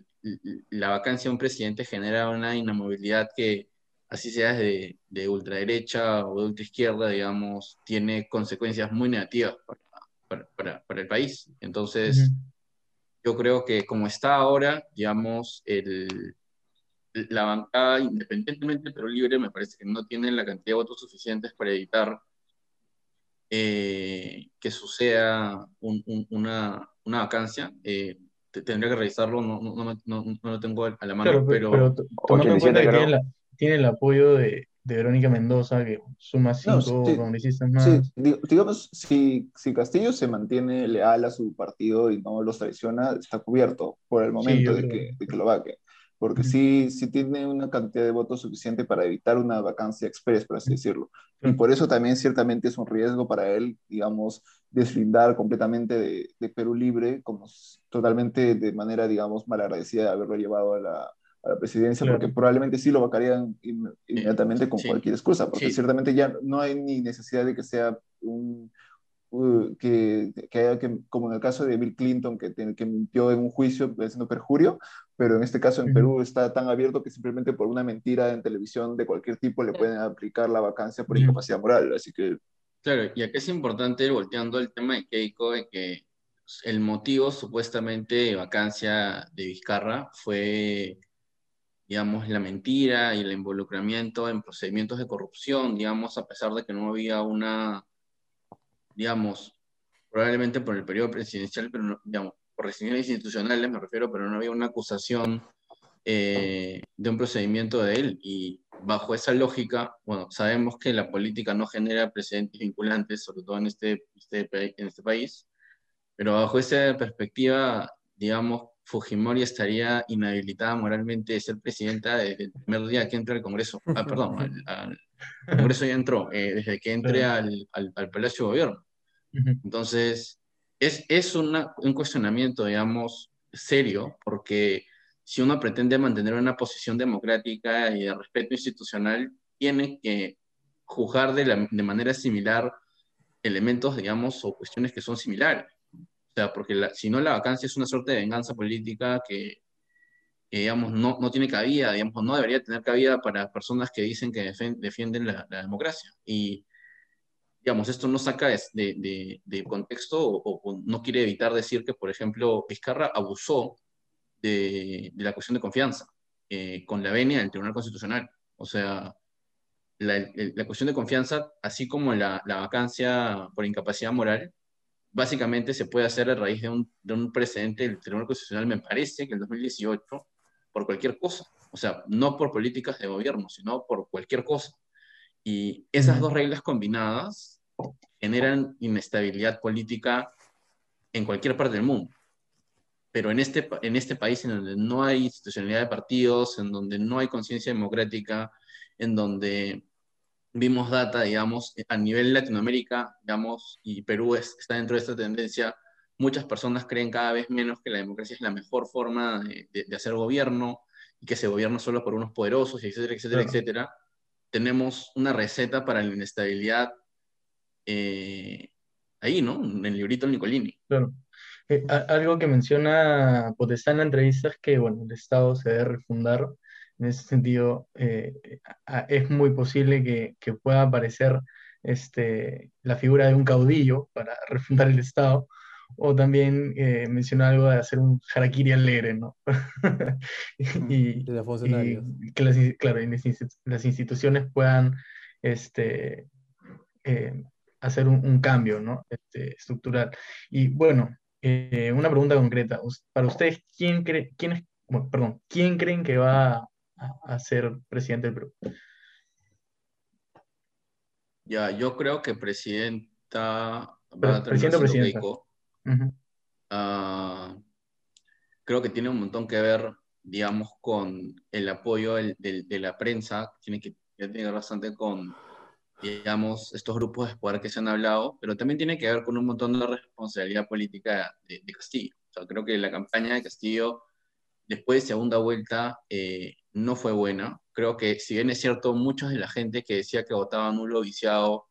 la vacancia de un presidente genera una inamovilidad que, así sea de, de ultraderecha o de ultraizquierda, digamos, tiene consecuencias muy negativas para, para, para, el país. Entonces, yo creo que como está ahora, digamos, el, la bancada, independientemente pero libre, me parece que no tiene la cantidad de votos suficientes para evitar eh, que suceda un, un, una, una, vacancia. Eh, tendría que revisarlo, no, no, no, no, lo tengo a la mano, claro, pero... pero tomando en cuenta que tiene, la, tiene, el apoyo de, de Verónica Mendoza, que suma cinco no, sí, congresistas más. Sí, digamos, si, si Castillo se mantiene leal a su partido y no los traiciona, está cubierto por el momento sí, de, que, de, que, lo vaque. Porque sí, sí tiene una cantidad de votos suficiente para evitar una vacancia express, por así decirlo. Y por eso también ciertamente es un riesgo para él, digamos, deslindar completamente de, de Perú Libre, como totalmente de manera, digamos, malagradecida de haberlo llevado a la, a la presidencia, claro. porque probablemente sí lo vacarían inmediatamente con sí. cualquier excusa, porque sí. ciertamente ya no hay ni necesidad de que sea un, uh, que, que, haya que, como en el caso de Bill Clinton, que, que mintió en un juicio haciendo perjurio, pero en este caso en Perú está tan abierto que simplemente por una mentira en televisión de cualquier tipo le pueden aplicar la vacancia por incapacidad moral, así que... Claro, y aquí es importante ir volteando el tema de Keiko, de que el motivo supuestamente de vacancia de Vizcarra fue digamos, la mentira y el involucramiento en procedimientos de corrupción, digamos, a pesar de que no había una, digamos, probablemente por el periodo presidencial, pero no, digamos, por restricciones institucionales me refiero, pero no había una acusación eh, de un procedimiento de él. Y bajo esa lógica, bueno, sabemos que la política no genera precedentes vinculantes, sobre todo en este, este, en este país, pero bajo esa perspectiva, digamos, Fujimori estaría inhabilitada moralmente de ser presidenta desde el primer día que entra al Congreso. Ah, perdón, al, al Congreso ya entró, eh, desde que entre al, al, al, Palacio de Gobierno. Entonces, es, es una, un cuestionamiento, digamos, serio, porque si uno pretende mantener una posición democrática y de respeto institucional, tiene que juzgar de, la, de manera similar elementos, digamos, o cuestiones que son similares. O sea, porque la, si no la vacancia es una suerte de venganza política que, que digamos, no, no, tiene cabida, digamos, no debería tener cabida para personas que dicen que defienden la, la, democracia. Y, digamos, esto no saca de, de, de contexto o, o, no quiere evitar decir que, por ejemplo, Vizcarra abusó de, la cuestión de confianza eh, con la venia del Tribunal Constitucional. O sea, la, la cuestión de confianza, así como la, la vacancia por incapacidad moral, básicamente se puede hacer a raíz de un, de un precedente del Tribunal Constitucional, me parece que en 2018, por cualquier cosa. O sea, no por políticas de gobierno, sino por cualquier cosa. Y esas dos reglas combinadas generan inestabilidad política en cualquier parte del mundo. Pero en este, en este país en donde no hay institucionalidad de partidos, en donde no hay conciencia democrática, en donde vimos data, digamos, a nivel Latinoamérica, digamos, y Perú es, está dentro de esta tendencia, muchas personas creen cada vez menos que la democracia es la mejor forma de, de, de hacer gobierno y que se gobierna solo por unos poderosos, etcétera, etcétera, claro. etcétera. Tenemos una receta para la inestabilidad eh, ahí, ¿no? En el librito del Nicolini. Claro. Eh, algo que menciona Potestá en la entrevista es que, bueno, el Estado se debe refundar en ese sentido, eh, es muy posible que, que, pueda aparecer este, la figura de un caudillo para refundar el Estado, o también eh, menciona algo de hacer un harakiri alegre, ¿no? y, y, que las, claro, y las instituciones puedan este, eh, hacer un, un, cambio ¿no? este, estructural. Y bueno, eh, una pregunta concreta. Para ustedes, ¿quién, cree, quién, es, bueno, perdón, ¿quién creen que va a, ser presidente del Perú? Ya, yo creo que presidenta va a presidente presidenta. Uh -huh. uh, creo que tiene un montón que ver, digamos, con el apoyo del, del, de la prensa, tiene que, tiene que ver bastante con, digamos, estos grupos de poder que se han hablado, pero también tiene que ver con un montón de responsabilidad política de, de Castillo. O sea, creo que la campaña de Castillo, después de segunda vuelta, eh, no fue buena. Creo que si bien es cierto, muchos de la gente que decía que votaba nulo viciado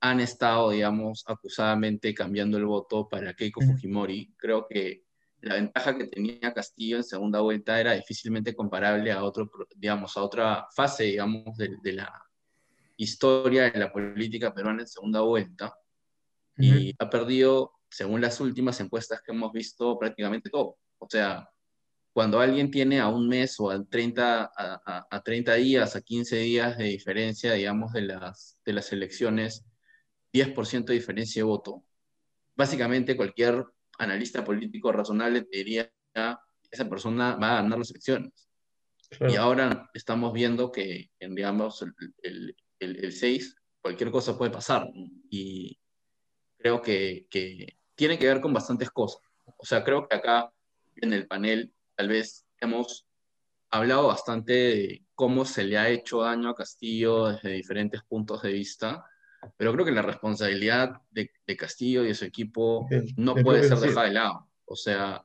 han estado, digamos, acusadamente cambiando el voto para Keiko Fujimori. Creo que la ventaja que tenía Castillo en segunda vuelta era difícilmente comparable a otro, digamos, a otra fase, digamos, de, de la historia de la política peruana en segunda vuelta. Uh -huh. Y ha perdido, según las últimas encuestas que hemos visto, prácticamente todo. O sea, cuando alguien tiene a un mes o a 30, a, a- a 30 días, a 15 días de diferencia, digamos, de las, de las elecciones, 10% de diferencia de voto, básicamente cualquier analista político razonable te diría, esa persona va a ganar las elecciones. Claro. Y ahora estamos viendo que, en, digamos, el, el, el, el 6, cualquier cosa puede pasar. Y creo que, que tiene que ver con bastantes cosas. O sea, creo que acá en el panel tal vez hemos hablado bastante de cómo se le ha hecho daño a Castillo desde diferentes puntos de vista, pero creo que la responsabilidad de, de Castillo y de su equipo no puede ser dejada de lado. O sea,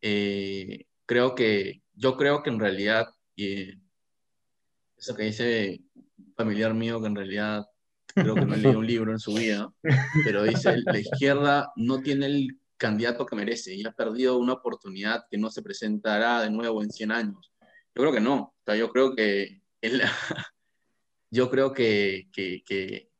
eh, creo que, yo creo que en realidad, eh, eso que dice familiar mío, que en realidad creo que no leí un libro en su vida, pero dice, la izquierda no tiene el candidato que merece y ha perdido una oportunidad que no se presentará de nuevo en 100 años. Yo creo que no. O sea, yo creo que, el- yo creo que, que, que,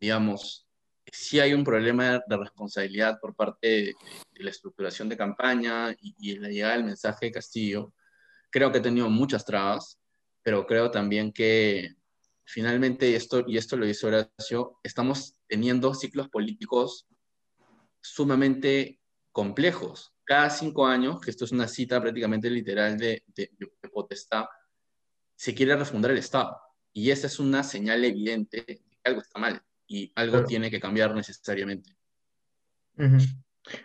digamos, sí hay un problema de responsabilidad por parte de, la estructuración de campaña y, y la llegada del mensaje de Castillo. Creo que ha tenido muchas trabas, pero creo también que finalmente, y esto, y esto lo dice Horacio, estamos teniendo ciclos políticos sumamente complejos. Cada cinco años, que esto es una cita prácticamente literal de, de, de Potestad, se quiere refundar el Estado. Y esa es una señal evidente de que algo está mal y algo Claro. tiene que cambiar necesariamente.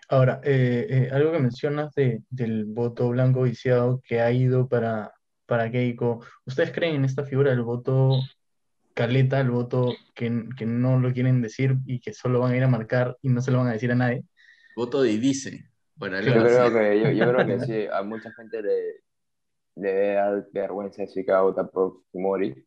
Ahora, eh, eh, algo que mencionas de, del voto blanco viciado que ha ido para, para Keiko, ¿ustedes creen en esta figura del voto caleta, el voto que, que no lo quieren decir y que solo van a ir a marcar y no se lo van a decir a nadie? Voto de dice. Para Yo creo que, yo, yo creo que sí, a mucha gente le, le debe dar vergüenza decir que va a votar por Fumori,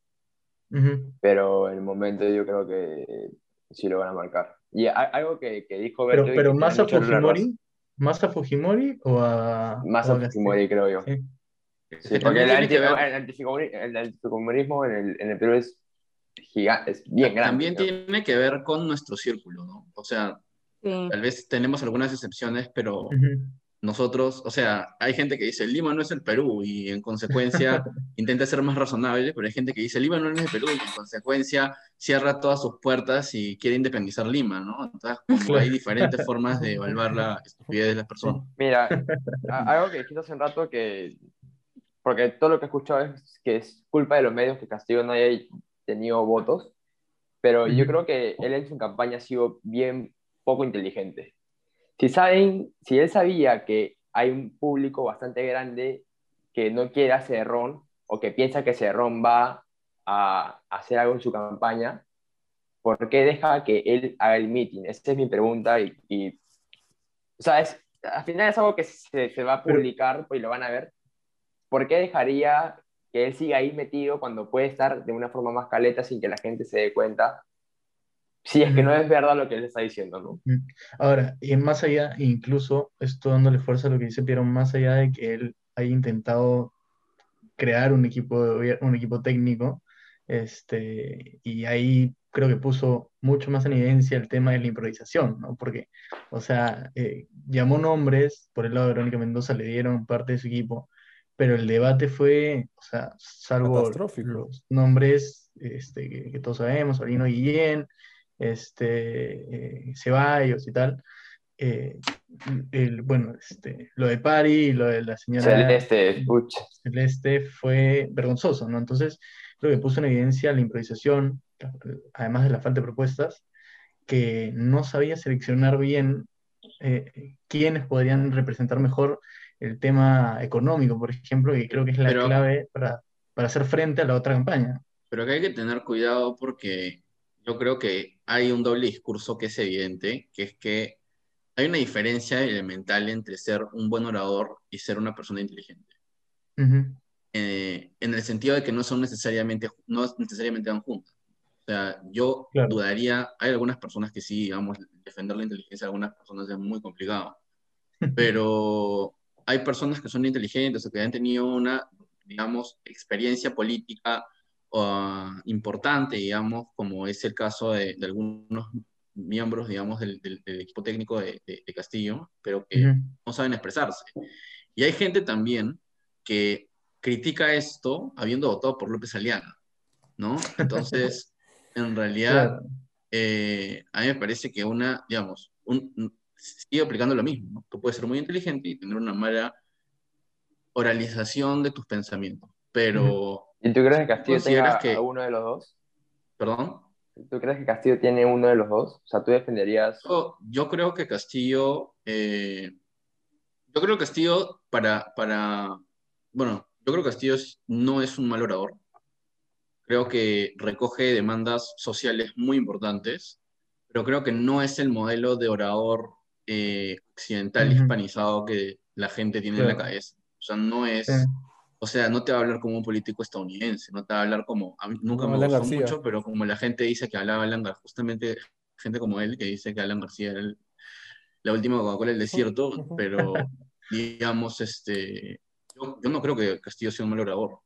Ujú. pero en el momento yo creo que sí lo van a marcar. Y a- algo que, que dijo Pero, Berto pero que ¿más a Fujimori? ¿Más a Fujimori o a, Más o a? Fujimori, creo yo. Sí. Sí, Que porque el, anti, el, antifumorismo en el, en el Perú es gigante, es bien grande. También ¿no? tiene que ver con nuestro círculo, ¿no? O sea, Sí. tal vez tenemos algunas excepciones, pero Ujú. nosotros, o sea, hay gente que dice, Lima no es el Perú y en consecuencia intenta ser más razonable, pero hay gente que dice, Lima no es el Perú y en consecuencia cierra todas sus puertas y quiere independizar Lima, ¿no? Entonces, hay diferentes formas de evaluar la estupidez de las personas. Mira, a- algo que dijiste hace un rato que, porque todo lo que he escuchado es que es culpa de los medios que Castillo no haya tenido votos, pero yo creo que él en su campaña ha sido bien poco inteligente. Si saben, si él sabía que hay un público bastante grande que no quiere a Cerrón o que piensa que Cerrón va a hacer algo en su campaña, ¿por qué deja que él haga el meeting? Esa es mi pregunta y, y o sea, es, al final es algo que se, se va a publicar y lo van a ver. ¿Por qué dejaría que él siga ahí metido cuando puede estar de una forma más caleta sin que la gente se dé cuenta? Si es que no es verdad lo que él está diciendo, ¿no? Ahora, y más allá, incluso esto dándole fuerza a lo que dice Piero, más allá de que él haya intentado crear un equipo, un equipo técnico, este, y ahí creo que puso mucho más en evidencia el tema de la improvisación, ¿no? Porque, o sea, eh, llamó nombres, por el lado de Verónica Mendoza le dieron parte de su equipo, pero el debate fue, o sea, salvo los nombres este, que, que todos sabemos, Aurelio Guillén, este, eh, Ceballos y tal, eh, el, bueno, este, lo de Pari y lo de la señora Celeste, pucha. Celeste fue vergonzoso, ¿no? Entonces, creo que puso en evidencia la improvisación, además de la falta de propuestas, que no sabía seleccionar bien eh, quiénes podrían representar mejor el tema económico, por ejemplo, que creo que es la Pero- clave para, para hacer frente a la otra campaña. Pero que hay que tener cuidado porque yo creo que hay un doble discurso que es evidente, que es que hay una diferencia elemental entre ser un buen orador y ser una persona inteligente. Ujú, Eh, en el sentido de que no son necesariamente, no necesariamente van juntas. O sea, yo Claro. dudaría, hay algunas personas que sí, digamos, defender la inteligencia de algunas personas es muy complicado, pero hay personas que son inteligentes o que han tenido una, digamos, experiencia política ah, importante, digamos, como es el caso de, de algunos miembros, digamos, del, del- del equipo técnico de, de- de Castillo, pero que ujú. no saben expresarse. Y hay gente también que critica esto habiendo votado por López Aliaga, ¿no? Entonces, en realidad, Claro. eh, a mí me parece que una, digamos, un- sigue aplicando lo mismo, ¿no? Tú puedes ser muy inteligente y tener una mala oralización de tus pensamientos, pero, ¿Y tú crees que Castillo ¿Consideras tenga que- a uno de los dos? perdón, ¿Tú crees que Castillo tiene uno de los dos? O sea, tú defenderías... yo, yo creo que Castillo, eh, yo creo que Castillo para, para, bueno, yo creo que Castillo no es un mal orador, creo que recoge demandas sociales muy importantes, pero creo que no es el modelo de orador eh, occidental Ujú. hispanizado que la gente tiene en la Claro. cabeza. O sea, no es, Sí. o sea, no te va a hablar como un político estadounidense, no te va a hablar como, a mí nunca Como me Alan gustó García. mucho, pero como la gente dice que hablaba Alan García, justamente gente como él que dice que Alan García era el- la última Coca-Cola del desierto, Ujú. pero digamos, este, yo, yo no creo que Castillo sea un mal orador.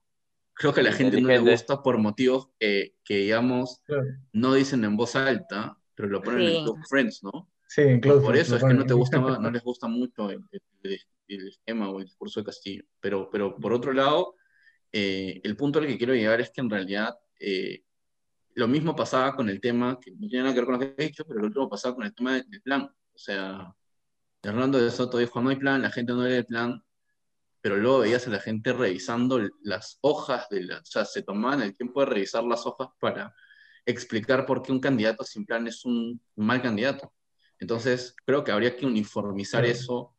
Creo que a la gente no le gusta por motivos que, que, digamos, Claro. no dicen en voz alta, pero lo ponen en Sí. el Club Friends, ¿no? Sí, Por eso es que no te gusta, no les gusta mucho el, el- el esquema o el discurso de Castillo. Pero, pero por otro lado, eh, el punto al que quiero llegar es que en realidad eh, lo mismo pasaba con el tema, que no tiene nada que ver con lo que he dicho, pero lo mismo pasaba con el tema del plan. O sea, Hernando de Soto dijo, no hay plan, la gente no lee el plan, pero luego veías a la gente revisando las hojas, de la, o sea, se tomaban el tiempo de revisar las hojas para explicar por qué un candidato sin plan es un mal candidato. Entonces, creo que habría que uniformizar Claro. eso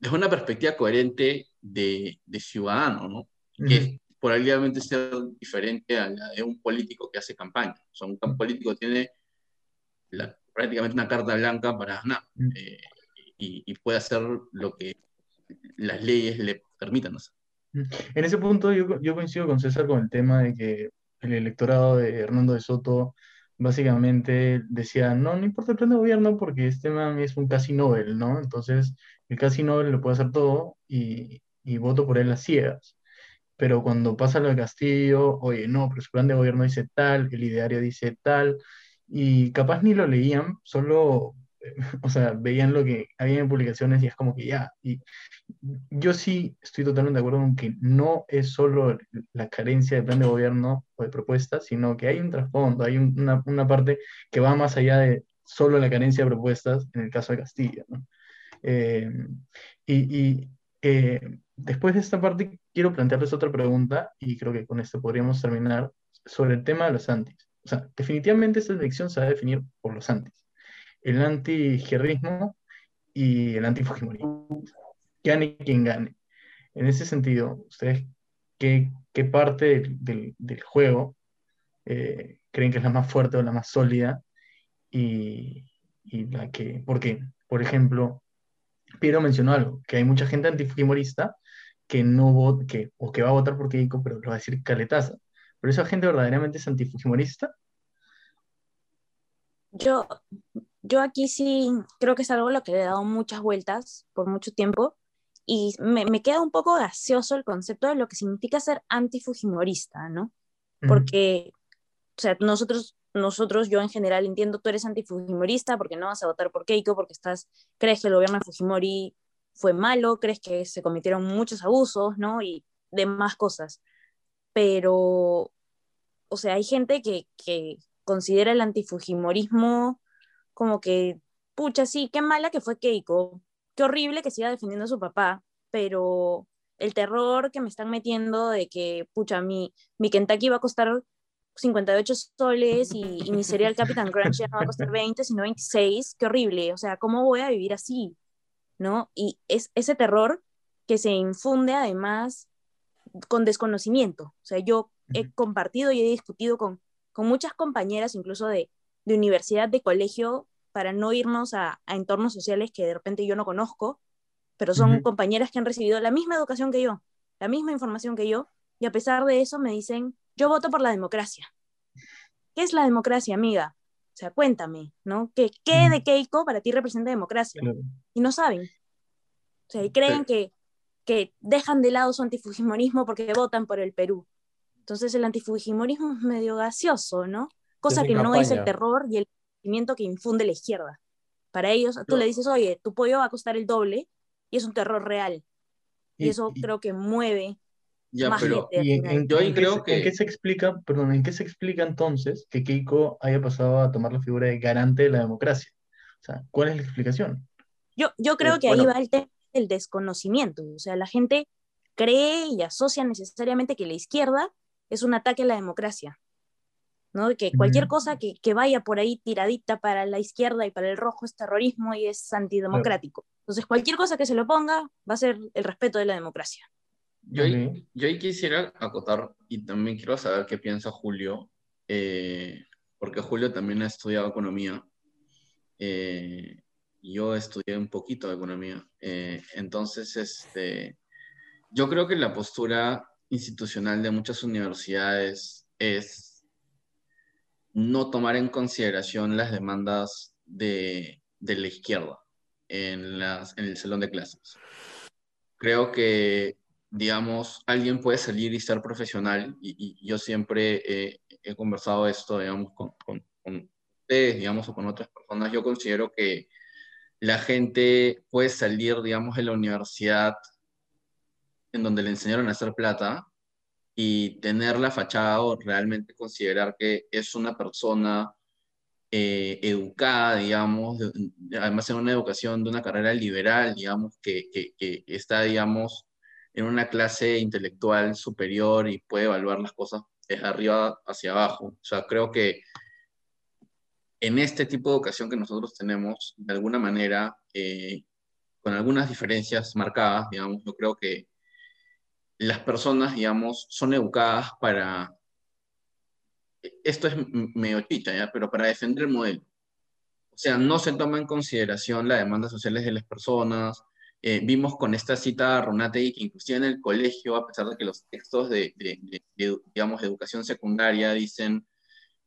desde una perspectiva coherente de, de ciudadano, ¿no? Que Ujú. probablemente sea diferente a la de un político que hace campaña. O sea, un político tiene la- prácticamente una carta blanca para Mm. eh, y, y puede hacer lo que las leyes le permitan hacer. En ese punto yo, yo coincido con César con el tema de que el electorado de Hernando de Soto básicamente decía, no, no importa el plan de gobierno porque este man es un casi Nobel, ¿no? Entonces el casi Nobel lo puede hacer todo y, y voto por él a ciegas. Pero cuando pasa lo de Castillo, oye, no, pero su plan de gobierno dice tal, el ideario dice tal, y capaz ni lo leían, solo, o sea, veían lo que había en publicaciones y es como que ya, y yo sí estoy totalmente de acuerdo con que no es solo la carencia de plan de gobierno o de propuestas, sino que hay un trasfondo, hay un- una, una parte que va más allá de solo la carencia de propuestas en el caso de Castilla, ¿no? Eh, y y, eh, después de esta parte quiero plantearles otra pregunta y creo que con esto podríamos terminar sobre el tema de los antis. O sea, definitivamente esta elección se va a definir por los antis. El anti-izquierdismo y el anti-fujimorismo gane quien gane. En ese sentido, ¿ustedes qué, qué parte del, del- del juego eh, creen que es la más fuerte o la más sólida? Y, y la que, porque, por ejemplo, Piero mencionó algo, que hay mucha gente antifujimorista que no vota, que, o que va a votar por Keiko, pero lo va a decir caletaza. Pero esa gente verdaderamente es antifujimorista. Yo, yo aquí sí creo que es algo a lo que le he dado muchas vueltas por mucho tiempo y me, me queda un poco gaseoso el concepto de lo que significa ser antifujimorista, ¿no? Porque, o sea, nosotros, nosotros, yo en general entiendo, tú eres antifujimorista porque no vas a votar por Keiko, porque estás, crees que el gobierno de Fujimori fue malo, crees que se cometieron muchos abusos, ¿no? Y demás cosas. Pero, o sea, hay gente que, que considera el antifujimorismo como que, pucha, sí, qué mala que fue Keiko, qué horrible que siga defendiendo a su papá, pero el terror que me están metiendo de que, pucha, mi, mi Kentucky va a costar 58 soles y, y mi cereal Captain Crunch ya no va a costar 20, sino 26, qué horrible, o sea, ¿cómo voy a vivir así? ¿No? Y es ese terror que se infunde además con desconocimiento. O sea, yo he compartido y he discutido con, con muchas compañeras, incluso de, de universidad, de colegio, para no irnos a, a entornos sociales que de repente yo no conozco, pero son compañeras que han recibido la misma educación que yo, la misma información que yo, y a pesar de eso me dicen, yo voto por la democracia. ¿Qué es la democracia, amiga? O sea, cuéntame, ¿no? ¿Qué, qué de Keiko para ti representa democracia? Claro. Y no saben. O sea, y creen que, que dejan de lado su antifujimorismo porque votan por el Perú. Entonces el antifujimorismo es medio gaseoso, ¿no? Cosa que no es el campaña. terror y el sentimiento que infunde la izquierda. Para ellos, tú No. le dices, oye, tu pollo va a costar el doble y es un terror real. Y, Y- eso y- creo que mueve Ya, más pero ¿Y en, en- Yo ahí en qué creo se- que- en qué se explica, perdón, en qué se explica entonces que Keiko haya pasado a tomar la figura de garante de la democracia? O sea, ¿cuál es la explicación? Yo, yo creo Eh, que ahí bueno. va el tema del desconocimiento. O sea, la gente cree y asocia necesariamente que la izquierda es un ataque a la democracia. ¿No? Que cualquier Ujú. cosa que, que vaya por ahí tiradita para la izquierda y para el rojo es terrorismo y es antidemocrático. Entonces, cualquier cosa que se lo ponga va a ser el respeto de la democracia. Yo ahí, yo ahí quisiera acotar y también quiero saber qué piensa Julio, eh, porque Julio también ha estudiado economía. eh, yo estudié un poquito de economía. eh, entonces, este, yo creo que la postura institucional de muchas universidades es no tomar en consideración las demandas de, de la izquierda en, las, en el salón de clases. Creo que digamos, alguien puede salir y ser profesional, y, yo siempre he conversado esto, digamos, con, con, con, ustedes, digamos, o con otras personas, yo considero que la gente puede salir, digamos, de la universidad en donde le enseñaron a hacer plata y tener la fachada o realmente considerar que es una persona eh, educada, digamos, de, de, además en una educación de una carrera liberal, digamos, que, que, que está, digamos, en una clase intelectual superior y puede evaluar las cosas desde arriba hacia abajo. O sea, creo que en este tipo de educación que nosotros tenemos, de alguna manera, eh, con algunas diferencias marcadas, digamos, yo creo que las personas, digamos, son educadas para, esto es medio chicha, pero para defender el modelo. O sea, no se toma en consideración las demandas sociales de las personas, eh, vimos con esta cita a Ronategui que inclusive en el colegio, a pesar de que los textos de, digamos, educación secundaria dicen,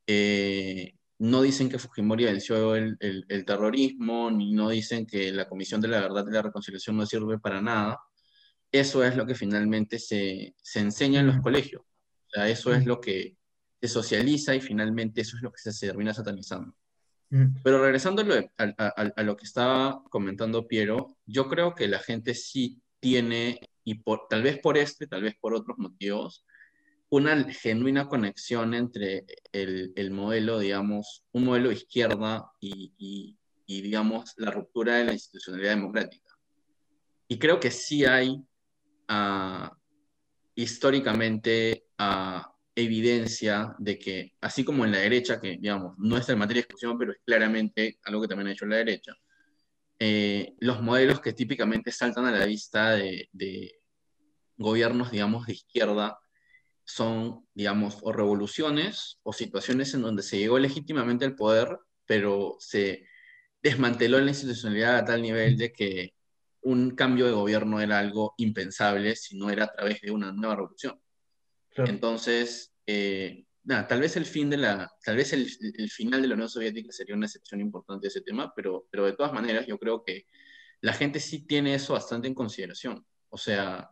eh, no dicen que Fujimori venció el, el, terrorismo, ni no dicen que la Comisión de la Verdad y la Reconciliación no sirve para nada, eso es lo que finalmente se, se enseña en los colegios. O sea, eso es lo que se socializa y finalmente eso es lo que se, termina satanizando. Pero regresando a lo, a, a, a lo, que estaba comentando Piero, yo creo que la gente sí tiene, y por, tal vez por este, tal vez por otros motivos, una genuina conexión entre el, el modelo, digamos, un modelo de izquierda y, y, y, digamos, la ruptura de la institucionalidad democrática. Y creo que sí hay históricamente uh, evidencia de que, así como en la derecha, que digamos, no es en materia de discusión, pero es claramente algo que también ha hecho la derecha, eh, los modelos que típicamente saltan a la vista de, de, gobiernos, digamos, de izquierda, son, digamos, o revoluciones o situaciones en donde se llegó legítimamente al poder, pero se desmanteló la institucionalidad a tal nivel de que un cambio de gobierno era algo impensable si no era a través de una nueva revolución. Claro. Entonces, eh, nada, tal vez el fin de la, tal vez el, el, final de la Unión Soviética sería una excepción importante de ese tema, pero, pero de todas maneras yo creo que la gente sí tiene eso bastante en consideración. O sea,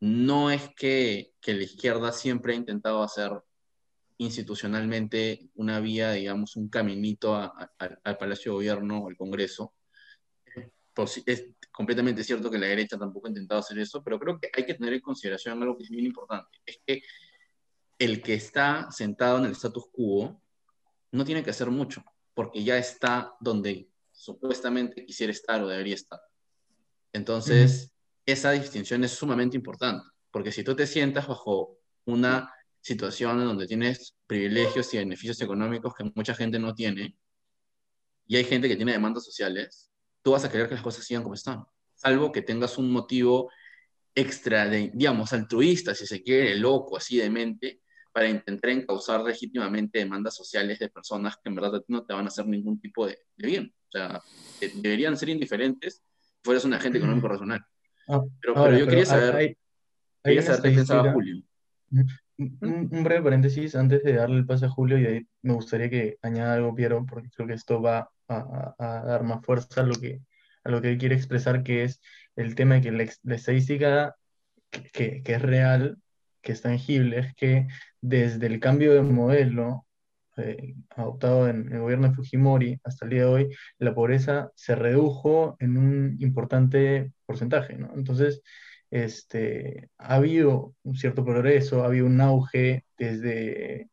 no es que, que la izquierda siempre ha intentado hacer institucionalmente una vía, digamos, un caminito a, a, al Palacio de Gobierno o al Congreso. Es completamente cierto que la derecha tampoco ha intentado hacer eso, pero creo que hay que tener en consideración algo que es bien importante, es que el que está sentado en el status quo no tiene que hacer mucho, porque ya está donde supuestamente quisiera estar o debería estar. Entonces, uh -huh. esa distinción es sumamente importante, porque si tú te sientas bajo una situación en donde tienes privilegios y beneficios económicos que mucha gente no tiene, y hay gente que tiene demandas sociales, tú vas a querer que las cosas sigan como están, salvo que tengas un motivo extra, de, digamos, altruista, si se quiere, loco, así de mente, para intentar encauzar legítimamente demandas sociales de personas que en verdad no te van a hacer ningún tipo de, de bien. O sea, deberían ser indiferentes si fueras un agente económico racional. Ah, pero, ahora, pero yo pero quería saber, hay, hay quería saber qué pensaba Julio. Un, un, breve paréntesis antes de darle el pase a Julio y ahí me gustaría que añada algo, Piero, porque creo que esto va a, a, a dar más fuerza a lo, que, a lo que él quiere expresar, que es el tema de que la, la estadística que, que, que, es real, que es tangible, es que desde el cambio de modelo eh, adoptado en el gobierno de Fujimori hasta el día de hoy, la pobreza se redujo en un importante porcentaje, ¿no? Entonces, este, ha habido un cierto progreso, ha habido un auge desde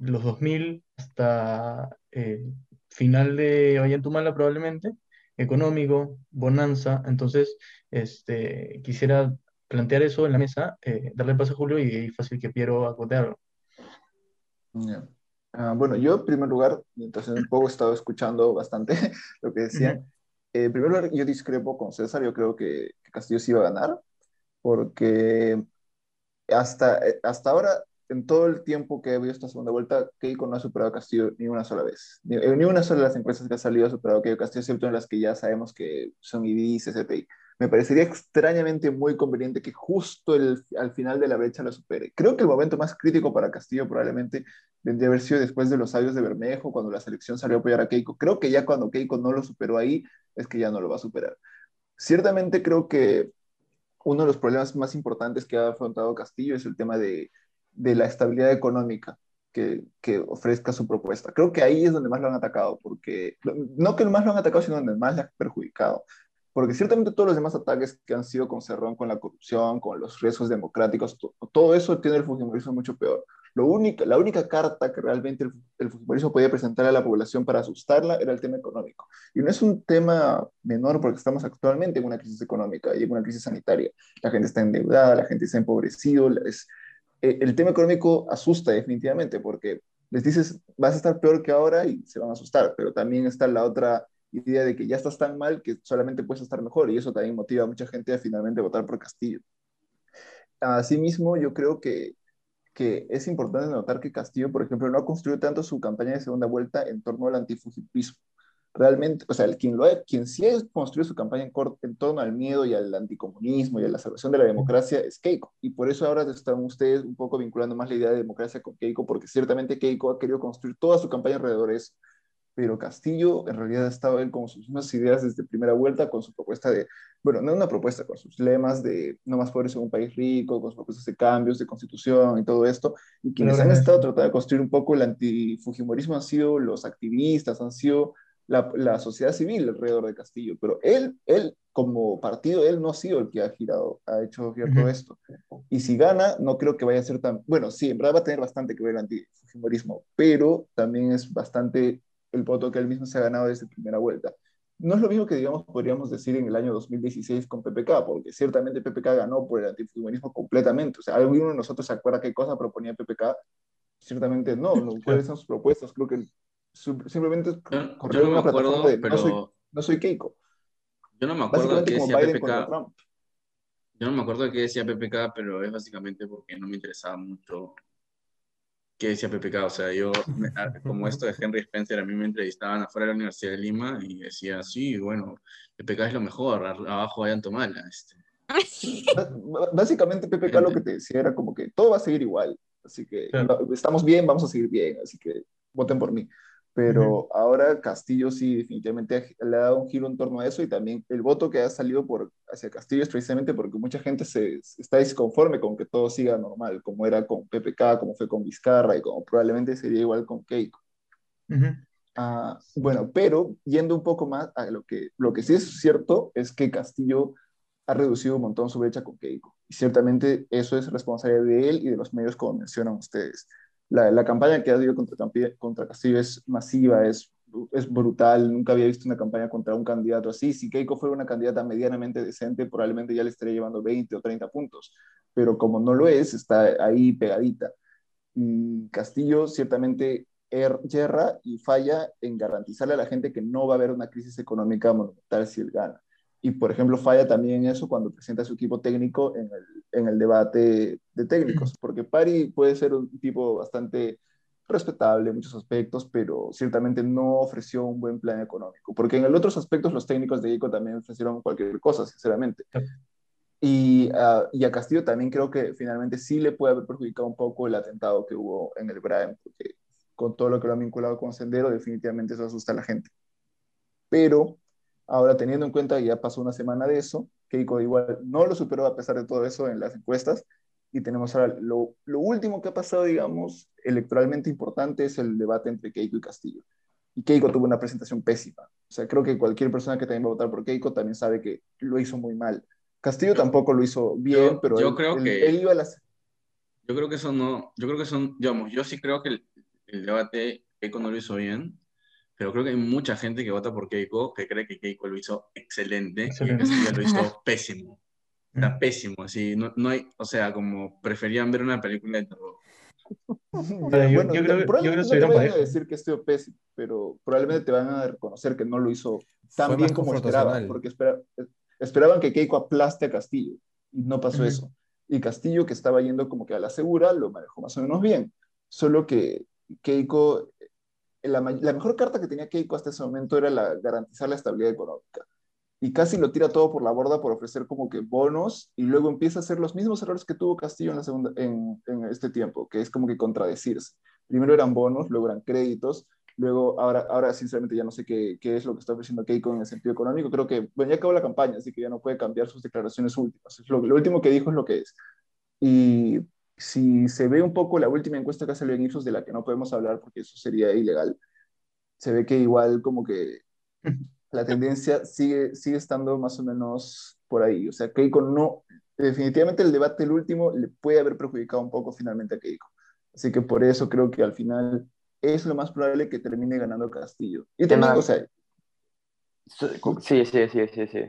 los 2000 hasta el final de Ollantumala probablemente, económico, bonanza. Entonces, este, quisiera plantear eso en la mesa, eh, darle paso a Julio y, y fácil que Piero acotearlo. Ya. Ah, bueno, yo en primer lugar, mientras un poco he estado escuchando bastante lo que decían, eh, en primer lugar yo discrepo con César, yo creo que, que Castillo sí iba a ganar, porque hasta, eh, hasta ahora, en todo el tiempo que he visto esta segunda vuelta, Keiko no ha superado a Castillo ni una sola vez. Ni, eh, ni una sola de las encuestas que ha salido ha superado a Keiko Castillo, excepto en las que ya sabemos que son IDIS, SPI me parecería extrañamente muy conveniente que justo al final de la brecha lo supere. Creo que el momento más crítico para Castillo probablemente vendría a haber sido después de los años de Bermejo, cuando la selección salió a apoyar a Keiko. Creo que ya cuando Keiko no lo superó ahí, es que ya no lo va a superar. Ciertamente creo que uno de los problemas más importantes que ha afrontado Castillo es el tema de, la estabilidad económica. Que, que, ofrezca su propuesta. Creo que ahí es donde más lo han atacado, porque no que más lo han atacado, sino donde más le ha perjudicado porque ciertamente todos los demás ataques que han sido con Cerrón, con la corrupción, con los riesgos democráticos, to todo eso tiene el fujimorismo mucho peor. Lo única, la única carta que realmente el, el fujimorismo podía presentar a la población para asustarla era el tema económico. Y no es un tema menor porque estamos actualmente en una crisis económica y en una crisis sanitaria. La gente está endeudada, la gente está empobrecido. Es, eh, el tema económico asusta definitivamente porque les dices, vas a estar peor que ahora y se van a asustar, pero también está la otra idea de que ya estás tan mal que solamente puedes estar mejor y eso también motiva a mucha gente a finalmente votar por Castillo. Asimismo, yo creo que, que es importante notar que Castillo, por ejemplo, no ha construido tanto su campaña de segunda vuelta en torno al antifugitismo. Realmente, o sea, el, quien, lo ha, quien sí ha construido su campaña en, en torno al miedo y al anticomunismo y a la salvación de la democracia es Keiko. Y por eso ahora están ustedes un poco vinculando más la idea de democracia con Keiko, porque ciertamente Keiko ha querido construir toda su campaña alrededor de eso pero Castillo en realidad ha estado él con sus mismas ideas desde primera vuelta, con su propuesta de, bueno, no una propuesta, con sus lemas de no más pobres en un país rico, con sus propuestas de cambios, de constitución y todo esto, y quienes han estado tratando de construir un poco el antifujimorismo han sido los activistas, han sido la, la, sociedad civil alrededor de Castillo, pero él, él como partido, él no ha sido el que ha girado, ha hecho girar uh -huh. todo esto. Y si gana, no creo que vaya a ser tan, bueno, sí, en verdad va a tener bastante que ver el antifujimorismo, pero también es bastante el voto que él mismo se ha ganado desde primera vuelta. No es lo mismo que, digamos, podríamos decir en el año 2016 con PPK, porque ciertamente PPK ganó por el antifeminismo completamente. O sea, alguno de nosotros se acuerda qué cosa proponía PPK. Ciertamente no, no cuáles son sus propuestas. Creo que simplemente yo, yo no me acuerdo, de, pero... no, soy, no soy Keiko. Yo no me acuerdo de qué decía PPK. Yo no me acuerdo de qué decía PPK, pero es básicamente porque no me interesaba mucho qué decía PPK. O sea, yo, como esto de Henry Spencer, a mí me entrevistaban afuera de la Universidad de Lima y decía, sí, bueno, PPK es lo mejor, abajo vayan Tomala. Este. Básicamente PPK lo que te decía era como que todo va a seguir igual, así que claro. estamos bien, vamos a seguir bien, así que voten por mí. Pero uh -huh. ahora Castillo sí definitivamente le ha dado un giro en torno a eso y también el voto que ha salido por, hacia Castillo es precisamente porque mucha gente se, está disconforme con que todo siga normal, como era con PPK, como fue con Vizcarra y como probablemente sería igual con Keiko. Uh -huh. uh, bueno, pero yendo un poco más a lo que, lo que sí es cierto es que Castillo ha reducido un montón su brecha con Keiko. Y ciertamente eso es responsabilidad de él y de los medios como mencionan ustedes la, campaña que ha habido contra, Castillo es masiva, es, es brutal. Nunca había visto una campaña contra un candidato así. Si Keiko fuera una candidata medianamente decente, probablemente ya le estaría llevando 20 o 30 puntos. Pero como no lo es, está ahí pegadita. Castillo ciertamente er, yerra y falla en garantizarle a la gente que no va a haber una crisis económica monumental si él gana. Y, por ejemplo, falla también eso cuando presenta su equipo técnico en el, en el debate de técnicos, porque Pari puede ser un tipo bastante respetable en muchos aspectos, pero ciertamente no ofreció un buen plan económico, porque en el otros aspectos los técnicos de ICO también ofrecieron cualquier cosa, sinceramente. Y, uh, y, a Castillo también creo que finalmente sí le puede haber perjudicado un poco el atentado que hubo en el Brian, porque con todo lo que lo han vinculado con Sendero, definitivamente eso asusta a la gente. Pero Ahora, teniendo en cuenta que ya pasó una semana de eso, Keiko igual no lo superó a pesar de todo eso en las encuestas. Y tenemos ahora lo, lo último que ha pasado, digamos, electoralmente importante es el debate entre Keiko y Castillo. Y Keiko tuvo una presentación pésima. O sea, creo que cualquier persona que también va a votar por Keiko también sabe que lo hizo muy mal. Castillo tampoco lo hizo bien, Yo- pero yo él, creo él- que- él iba a las... Yo creo que eso no, yo creo que son, digamos, yo sí creo que el, el debate Keiko no lo hizo bien, pero creo que hay mucha gente que vota por Keiko que cree que Keiko lo hizo excelente Excelente. y Castillo lo hizo pésimo. Mm. Está pésimo, así, no, no hay, o sea, como preferían ver una película de terror. sea, yo- bueno, yo creo que- yo creo que probablemente no te vayan a decir que estuvo pésimo, pero probablemente te van a reconocer que no lo hizo tan Fue bien como esperaban, porque espera- esperaban que Keiko aplaste a Castillo, y no pasó Ujú. eso. Y Castillo, que estaba yendo como que a la segura, lo manejó más o menos bien. Solo que Keiko, la, mejor carta que tenía Keiko hasta ese momento era la, garantizar la estabilidad económica. Y casi lo tira todo por la borda por ofrecer como que bonos y luego empieza a hacer los mismos errores que tuvo Castillo en, este tiempo, que es como que contradecirse. Primero eran bonos, luego eran créditos, luego ahora, ahora sinceramente ya no sé qué, qué es lo que está ofreciendo Keiko en el sentido económico. Creo que, bueno, ya acabó la campaña, así que ya no puede cambiar sus declaraciones últimas. Lo último que dijo es lo que es. Y si se ve un poco la última encuesta que hace en Ipsos, de la que no podemos hablar porque eso sería ilegal, se ve que igual como que la tendencia sigue, sigue estando más o menos por ahí. O sea, Keiko no, definitivamente el debate, el último, le puede haber perjudicado un poco finalmente a Keiko. Así que por eso creo que al final es lo más probable que termine ganando Castillo. Y también, Tema- o sea, Sí, sí, sí, sí, sí.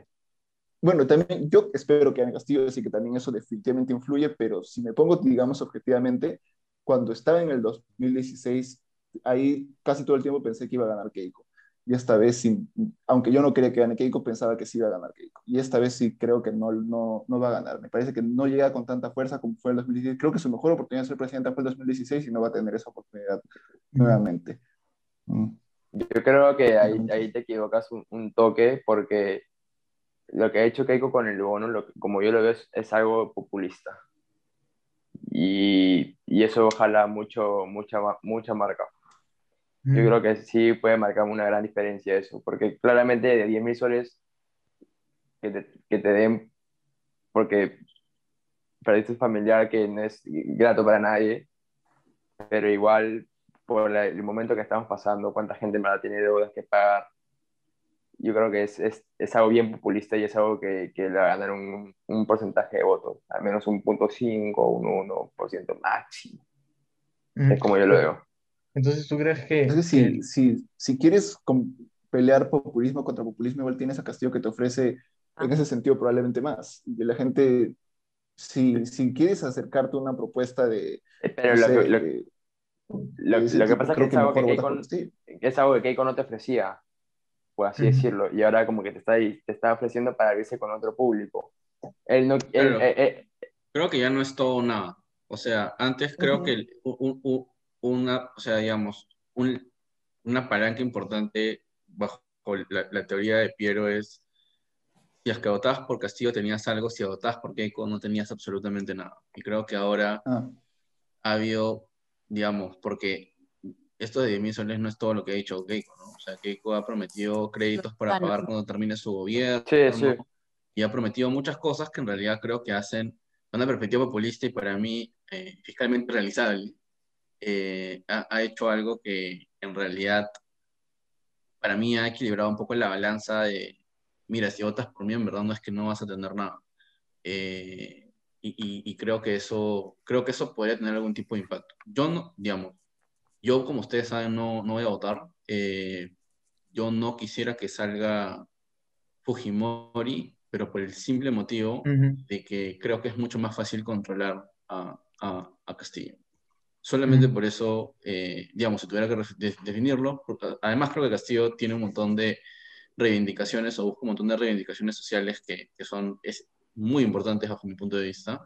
Bueno, también yo espero que gane Castillo, así que también eso definitivamente influye, pero si me pongo, digamos, objetivamente, cuando estaba en el 2016, ahí casi todo el tiempo pensé que iba a ganar Keiko. Y esta vez, sí, aunque yo no quería que gane Keiko, pensaba que sí iba a ganar Keiko. Y esta vez sí creo que no, no, no va a ganar. Me parece que no llega con tanta fuerza como fue el 2016. Creo que su mejor oportunidad de ser presidenta fue el 2016 y no va a tener esa oportunidad nuevamente. Mm. Yo creo que ahí, ahí te equivocas un, un toque porque lo que ha hecho Keiko con el bono, lo que- como yo lo veo, es, es algo populista. Y, y eso ojalá mucho, mucha, mucha marca. Yo Mm. creo que sí puede marcar una gran diferencia eso, porque claramente de 10 mil soles que te, que te den, porque perdiste un familiar que no es grato para nadie, pero igual por el momento que estamos pasando, cuánta gente más tiene deudas que pagar, yo creo que es, es, es algo bien populista y es algo que, que le va a ganar un, un porcentaje de votos, al menos un punto 5 un 1% máximo. Mm. Es como yo lo veo. Entonces, ¿tú crees que, Entonces, que- si, si, si quieres pelear populismo contra populismo, igual tienes a Castillo que te ofrece en ese sentido probablemente más. Y la gente, si, si quieres acercarte a una propuesta de... Eh, Pero no lo, sé, que- lo, de- lo- de lo que pasa es que es algo Keiko, que es algo que Keiko no te ofrecía, por así decirlo, y ahora como que te está, ahí- te está ofreciendo para irse con otro público. Él no, él- eh, eh, Creo que ya no es todo nada. O sea, antes creo que el- un- un- una, o sea, digamos, un- una palanca importante bajo la, la teoría de Piero es si es que votabas por Castillo tenías algo, si votabas por Keiko no tenías absolutamente nada. Y creo que ahora Ah, ha habido, digamos, porque esto de 10 mil soles no es todo lo que ha dicho Keiko. O sea, Keiko ha prometido créditos para pagar cuando termine su gobierno, Sí, sí. y ha prometido muchas cosas que en realidad creo que hacen una perspectiva populista y para mí eh, fiscalmente realizable. Eh, ha, ha hecho algo que en realidad para mí ha equilibrado un poco la balanza de, mira, si votas por mí, en verdad no es que no vas a tener nada. Eh, y, y- y creo que eso, creo que eso podría tener algún tipo de impacto. Yo no, digamos, yo como ustedes saben no, no voy a votar. Eh, yo no quisiera que salga Fujimori, pero por el simple motivo Ujú. de que creo que es mucho más fácil controlar a, a- a Castillo. Solamente Mm. por eso, eh, digamos, si tuviera que de- definirlo, además creo que Castillo tiene un montón de reivindicaciones o busca un montón de reivindicaciones sociales que, que son es, muy importantes bajo mi punto de vista,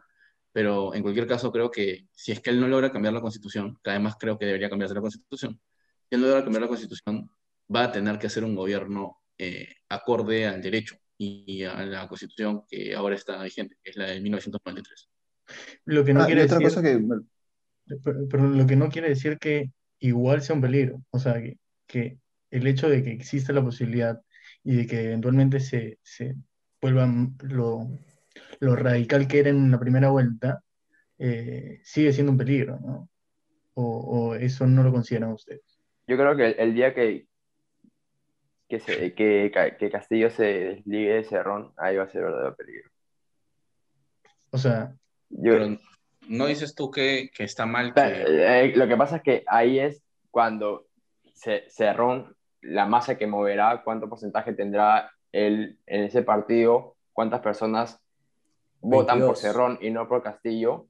pero en cualquier caso creo que si es que él no logra cambiar la constitución, que además creo que debería cambiarse la constitución, si él no logra cambiar la constitución, va a tener que hacer un gobierno eh, acorde al derecho y a la constitución que ahora está vigente, que es la de 1993. Lo que no Ah, y quiere otra decir, cosa que... pero, pero lo que no quiere decir que igual sea un peligro. O sea, que, que el hecho de que exista la posibilidad y de que eventualmente se, se vuelva lo, lo radical que era en la primera vuelta, eh, sigue siendo un peligro, ¿no? O, o eso no lo consideran ustedes. Yo creo que el, el día que, que, se, que, que Castillo se desligue de Cerrón, ahí va a ser verdadero peligro. O sea, Yo- Pero no dices tú que, que está mal eh, lo que pasa es que ahí es cuando se, Cerrón, la masa que moverá, cuánto porcentaje tendrá él en ese partido, cuántas personas votan por 22. Cerrón y no por Castillo.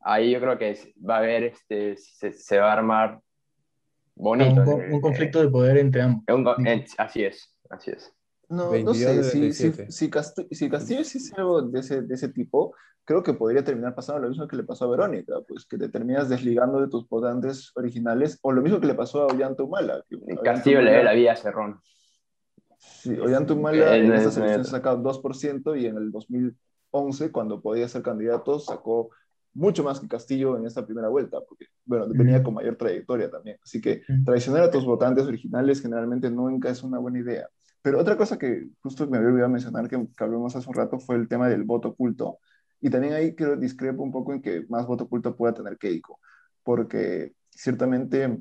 Ahí yo creo que va a haber, este, se, se va a armar bonito. un, eh, un conflicto de poder entre ambos. eh, un eh, así es, así es. No, no 22 sé, si, si, 37. si, Cast- si Castillo hiciese algo de ese, de ese tipo, creo que podría terminar pasando lo mismo que le pasó a Verónica, pues que te terminas desligando de tus votantes originales, o lo mismo que le pasó a Ollanta Humala. que Ollanta Castillo le ve la vida a Cerrón. Sí, Ollanta Humala Él en no estas es- no elecciones es- sacó 2% y en el 2011, cuando podía ser candidato, sacó mucho más que Castillo en esta primera vuelta, porque, bueno, venía con mayor trayectoria también. Así que traicionar a tus votantes originales generalmente nunca es una buena idea. Pero otra cosa que justo me había olvidado mencionar, que, que hablamos hace un rato, fue el tema del voto oculto. Y también ahí creo discrepo un poco en que más voto oculto pueda tener Keiko, porque ciertamente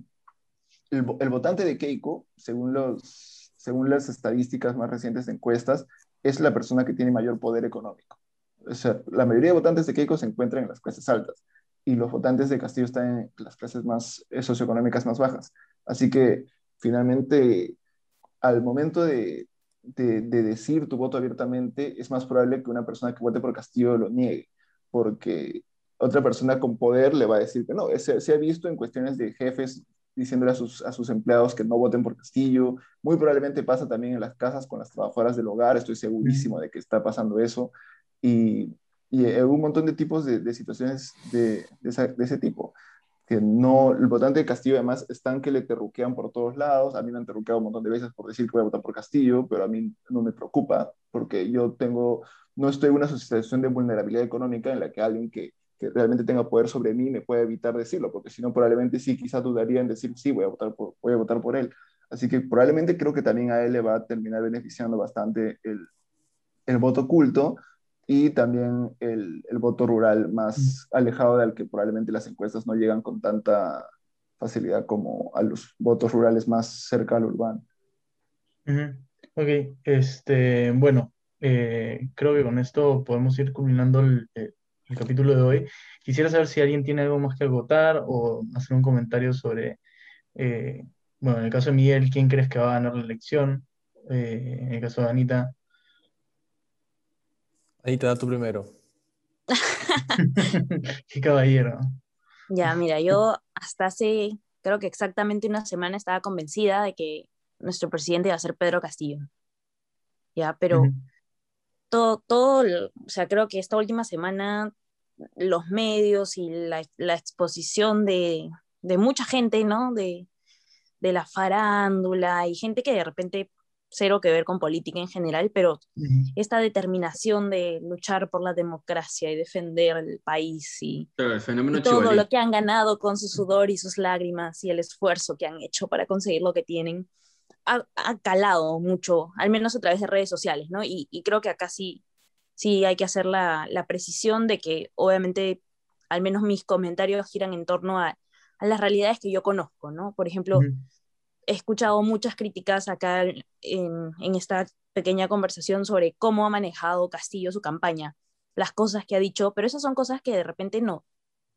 el votante de Keiko, según, los, según las estadísticas más recientes de encuestas, es la persona que tiene mayor poder económico. La mayoría de votantes de Keiko se encuentran en las clases altas y los votantes de Castillo están en las clases más eh, socioeconómicas más bajas. Así que finalmente, al momento de, de, de decir tu voto abiertamente, es más probable que una persona que vote por Castillo lo niegue, porque otra persona con poder le va a decir que no. Se, ha visto en cuestiones de jefes diciéndole a sus empleados que no voten por Castillo. Muy probablemente pasa también en las casas con las trabajadoras del hogar, estoy segurísimo de que está pasando eso. Y, y hay un montón de tipos de, de situaciones de, de, esa- de ese tipo. Que no, el votante de Castillo además están que le terruquean por todos lados. A mí me han terruqueado un montón de veces por decir que voy a votar por Castillo, pero a mí no me preocupa porque yo tengo, no estoy en una situación de vulnerabilidad económica en la que alguien que, que realmente tenga poder sobre mí me puede evitar decirlo, porque si no probablemente sí, quizás dudaría en decir sí, voy a votar por, voy a votar por él. Así que probablemente creo que también a él le va a terminar beneficiando bastante el, el voto oculto y también el, el voto rural más alejado del que probablemente las encuestas no llegan con tanta facilidad como a los votos rurales más cerca al urbano. Ok, este, bueno, eh, creo que con esto podemos ir culminando el, eh, el capítulo de hoy. Quisiera saber si alguien tiene algo más que agotar o hacer un comentario sobre, eh, bueno, en el caso de Miguel, ¿quién crees que va a ganar la elección? Eh, en el caso de Anita. Anita, da tú primero. Qué caballero. Ya, mira, yo hasta hace, creo que exactamente una semana estaba convencida de que nuestro presidente iba a ser Pedro Castillo. Ya, pero todo, todo, o sea, creo que esta última semana los medios y la, la exposición de, de mucha gente, ¿no? De, de la farándula y gente que de repente cero que ver con política en general, pero Ujú. esta determinación de luchar por la democracia y defender el país y, Claro, el fenómeno y todo Chivalí. lo que han ganado con su sudor y sus lágrimas y el esfuerzo que han hecho para conseguir lo que tienen, ha, ha calado mucho, al menos a través de redes sociales, ¿no? Y, y creo que acá sí, sí hay que hacer la, la precisión de que obviamente al menos mis comentarios giran en torno a, a las realidades que yo conozco, ¿no? Por ejemplo, Ujú. He escuchado muchas críticas acá en, en esta pequeña conversación sobre cómo ha manejado Castillo su campaña, las cosas que ha dicho, pero esas son cosas que de repente no,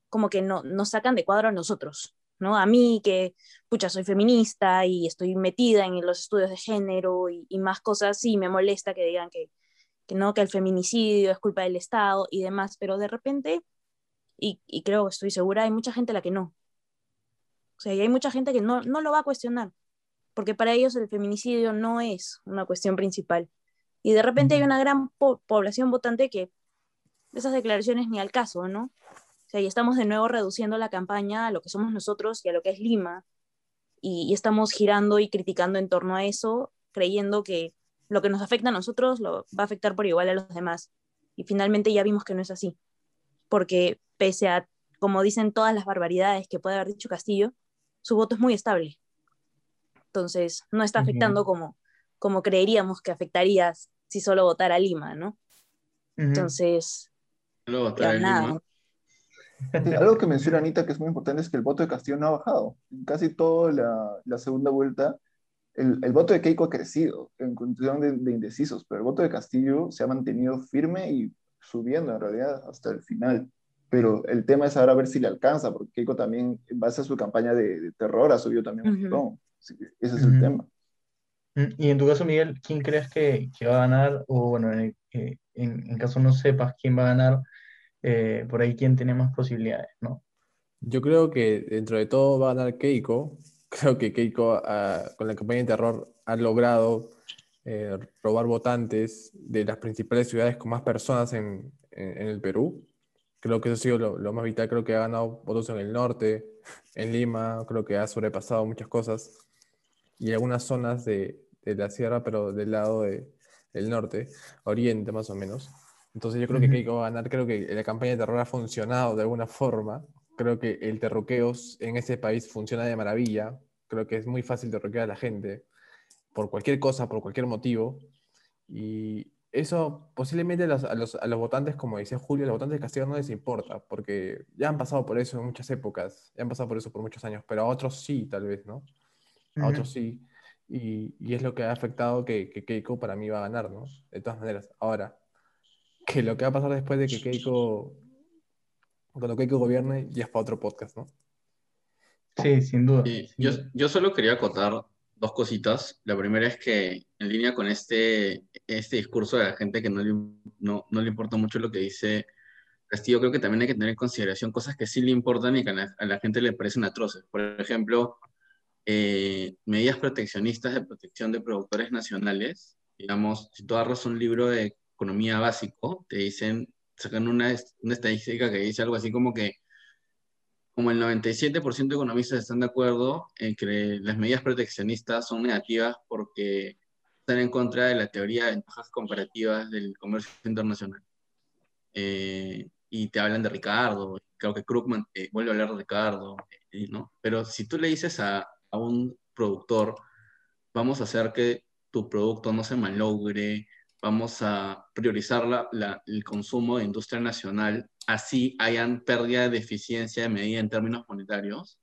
como que no nos sacan de cuadro a nosotros, ¿no? A mí que, pucha, soy feminista y estoy metida en los estudios de género y, y más cosas, sí, me molesta que digan que, que no, que el feminicidio es culpa del Estado y demás, pero de repente, y, y creo, estoy segura, hay mucha gente a la que no. O sea, y hay mucha gente que no, no lo va a cuestionar, porque para ellos el feminicidio no es una cuestión principal. Y de repente hay una gran po- población votante que esas declaraciones ni al caso, ¿no? O sea, y estamos de nuevo reduciendo la campaña a lo que somos nosotros y a lo que es Lima, y, y estamos girando y criticando en torno a eso, creyendo que lo que nos afecta a nosotros lo va a afectar por igual a los demás. Y finalmente ya vimos que no es así, porque pese a, como dicen todas las barbaridades que puede haber dicho Castillo, su voto es muy estable. Entonces, no está afectando como, como creeríamos que afectaría si solo votara Lima, ¿no? Ujú. Entonces, Luego ya trae nada. Lima. Algo que menciona Anita que es muy importante es que el voto de Castillo no ha bajado. En casi toda la, la segunda vuelta, el, el voto de Keiko ha crecido en condición de, de indecisos, pero el voto de Castillo se ha mantenido firme y subiendo en realidad hasta el final. Pero el tema es ahora ver si le alcanza, porque Keiko también, en base a su campaña de, de terror, ha subido también un montón. Que ese es el tema. Mm, Y en tu caso, Miguel, ¿quién crees que, que va a ganar? O bueno, en, el- eh, en, en caso no sepas quién va a ganar, eh, por ahí quién tiene más posibilidades, ¿no? Yo creo que dentro de todo va a ganar Keiko. Creo que Keiko ah, con la campaña de terror ha logrado eh, robar votantes de las principales ciudades con más personas en, en- en el Perú. Creo que eso ha sido lo, lo más vital. Creo que ha ganado votos en el norte, en Lima. Creo que ha sobrepasado muchas cosas. Y algunas zonas de, de la sierra, pero del lado de- del norte, oriente más o menos. Entonces yo creo que. Keiko va a ganar. Creo que la campaña de terror ha funcionado de alguna forma. Creo que el terroqueo en este país funciona de maravilla. Creo que es muy fácil derroquear a la gente por cualquier cosa, por cualquier motivo. Y eso posiblemente a los, a los, a los votantes, como decía Julio, a los votantes de Castillo no les importa, porque ya han pasado por eso en muchas épocas, ya han pasado por eso por muchos años, pero a otros sí, tal vez, ¿no? A otros sí. Y, y es lo que ha afectado que, que Keiko para mí va a ganar, ¿no? De todas maneras. Ahora, que lo que va a pasar después de que Keiko, cuando Keiko gobierne, ya es para otro podcast, ¿no? Sí, sin duda. Sin yo, duda. yo solo quería acotar dos cositas. La primera es que en línea con este, este discurso de la gente que no le, no, no le importa mucho lo que dice Castillo, creo que también hay que tener en consideración cosas que sí le importan y que a la, a la gente le parecen atroces. Por ejemplo, eh, medidas proteccionistas de protección de productores nacionales. Digamos, si tú agarras un libro de economía básico, te dicen, sacan una, una estadística que dice algo así como que como el 97% de economistas están de acuerdo en que las medidas proteccionistas son negativas porque están en contra de la teoría de ventajas comparativas del comercio internacional. Eh, y te hablan de Ricardo, creo que Krugman te vuelve a hablar de Ricardo, eh, ¿no? Pero si tú le dices a, a un productor, vamos a hacer que tu producto no se malogre, vamos a priorizar la- la- el consumo de industria nacional, así hayan pérdida de eficiencia de medida en términos monetarios.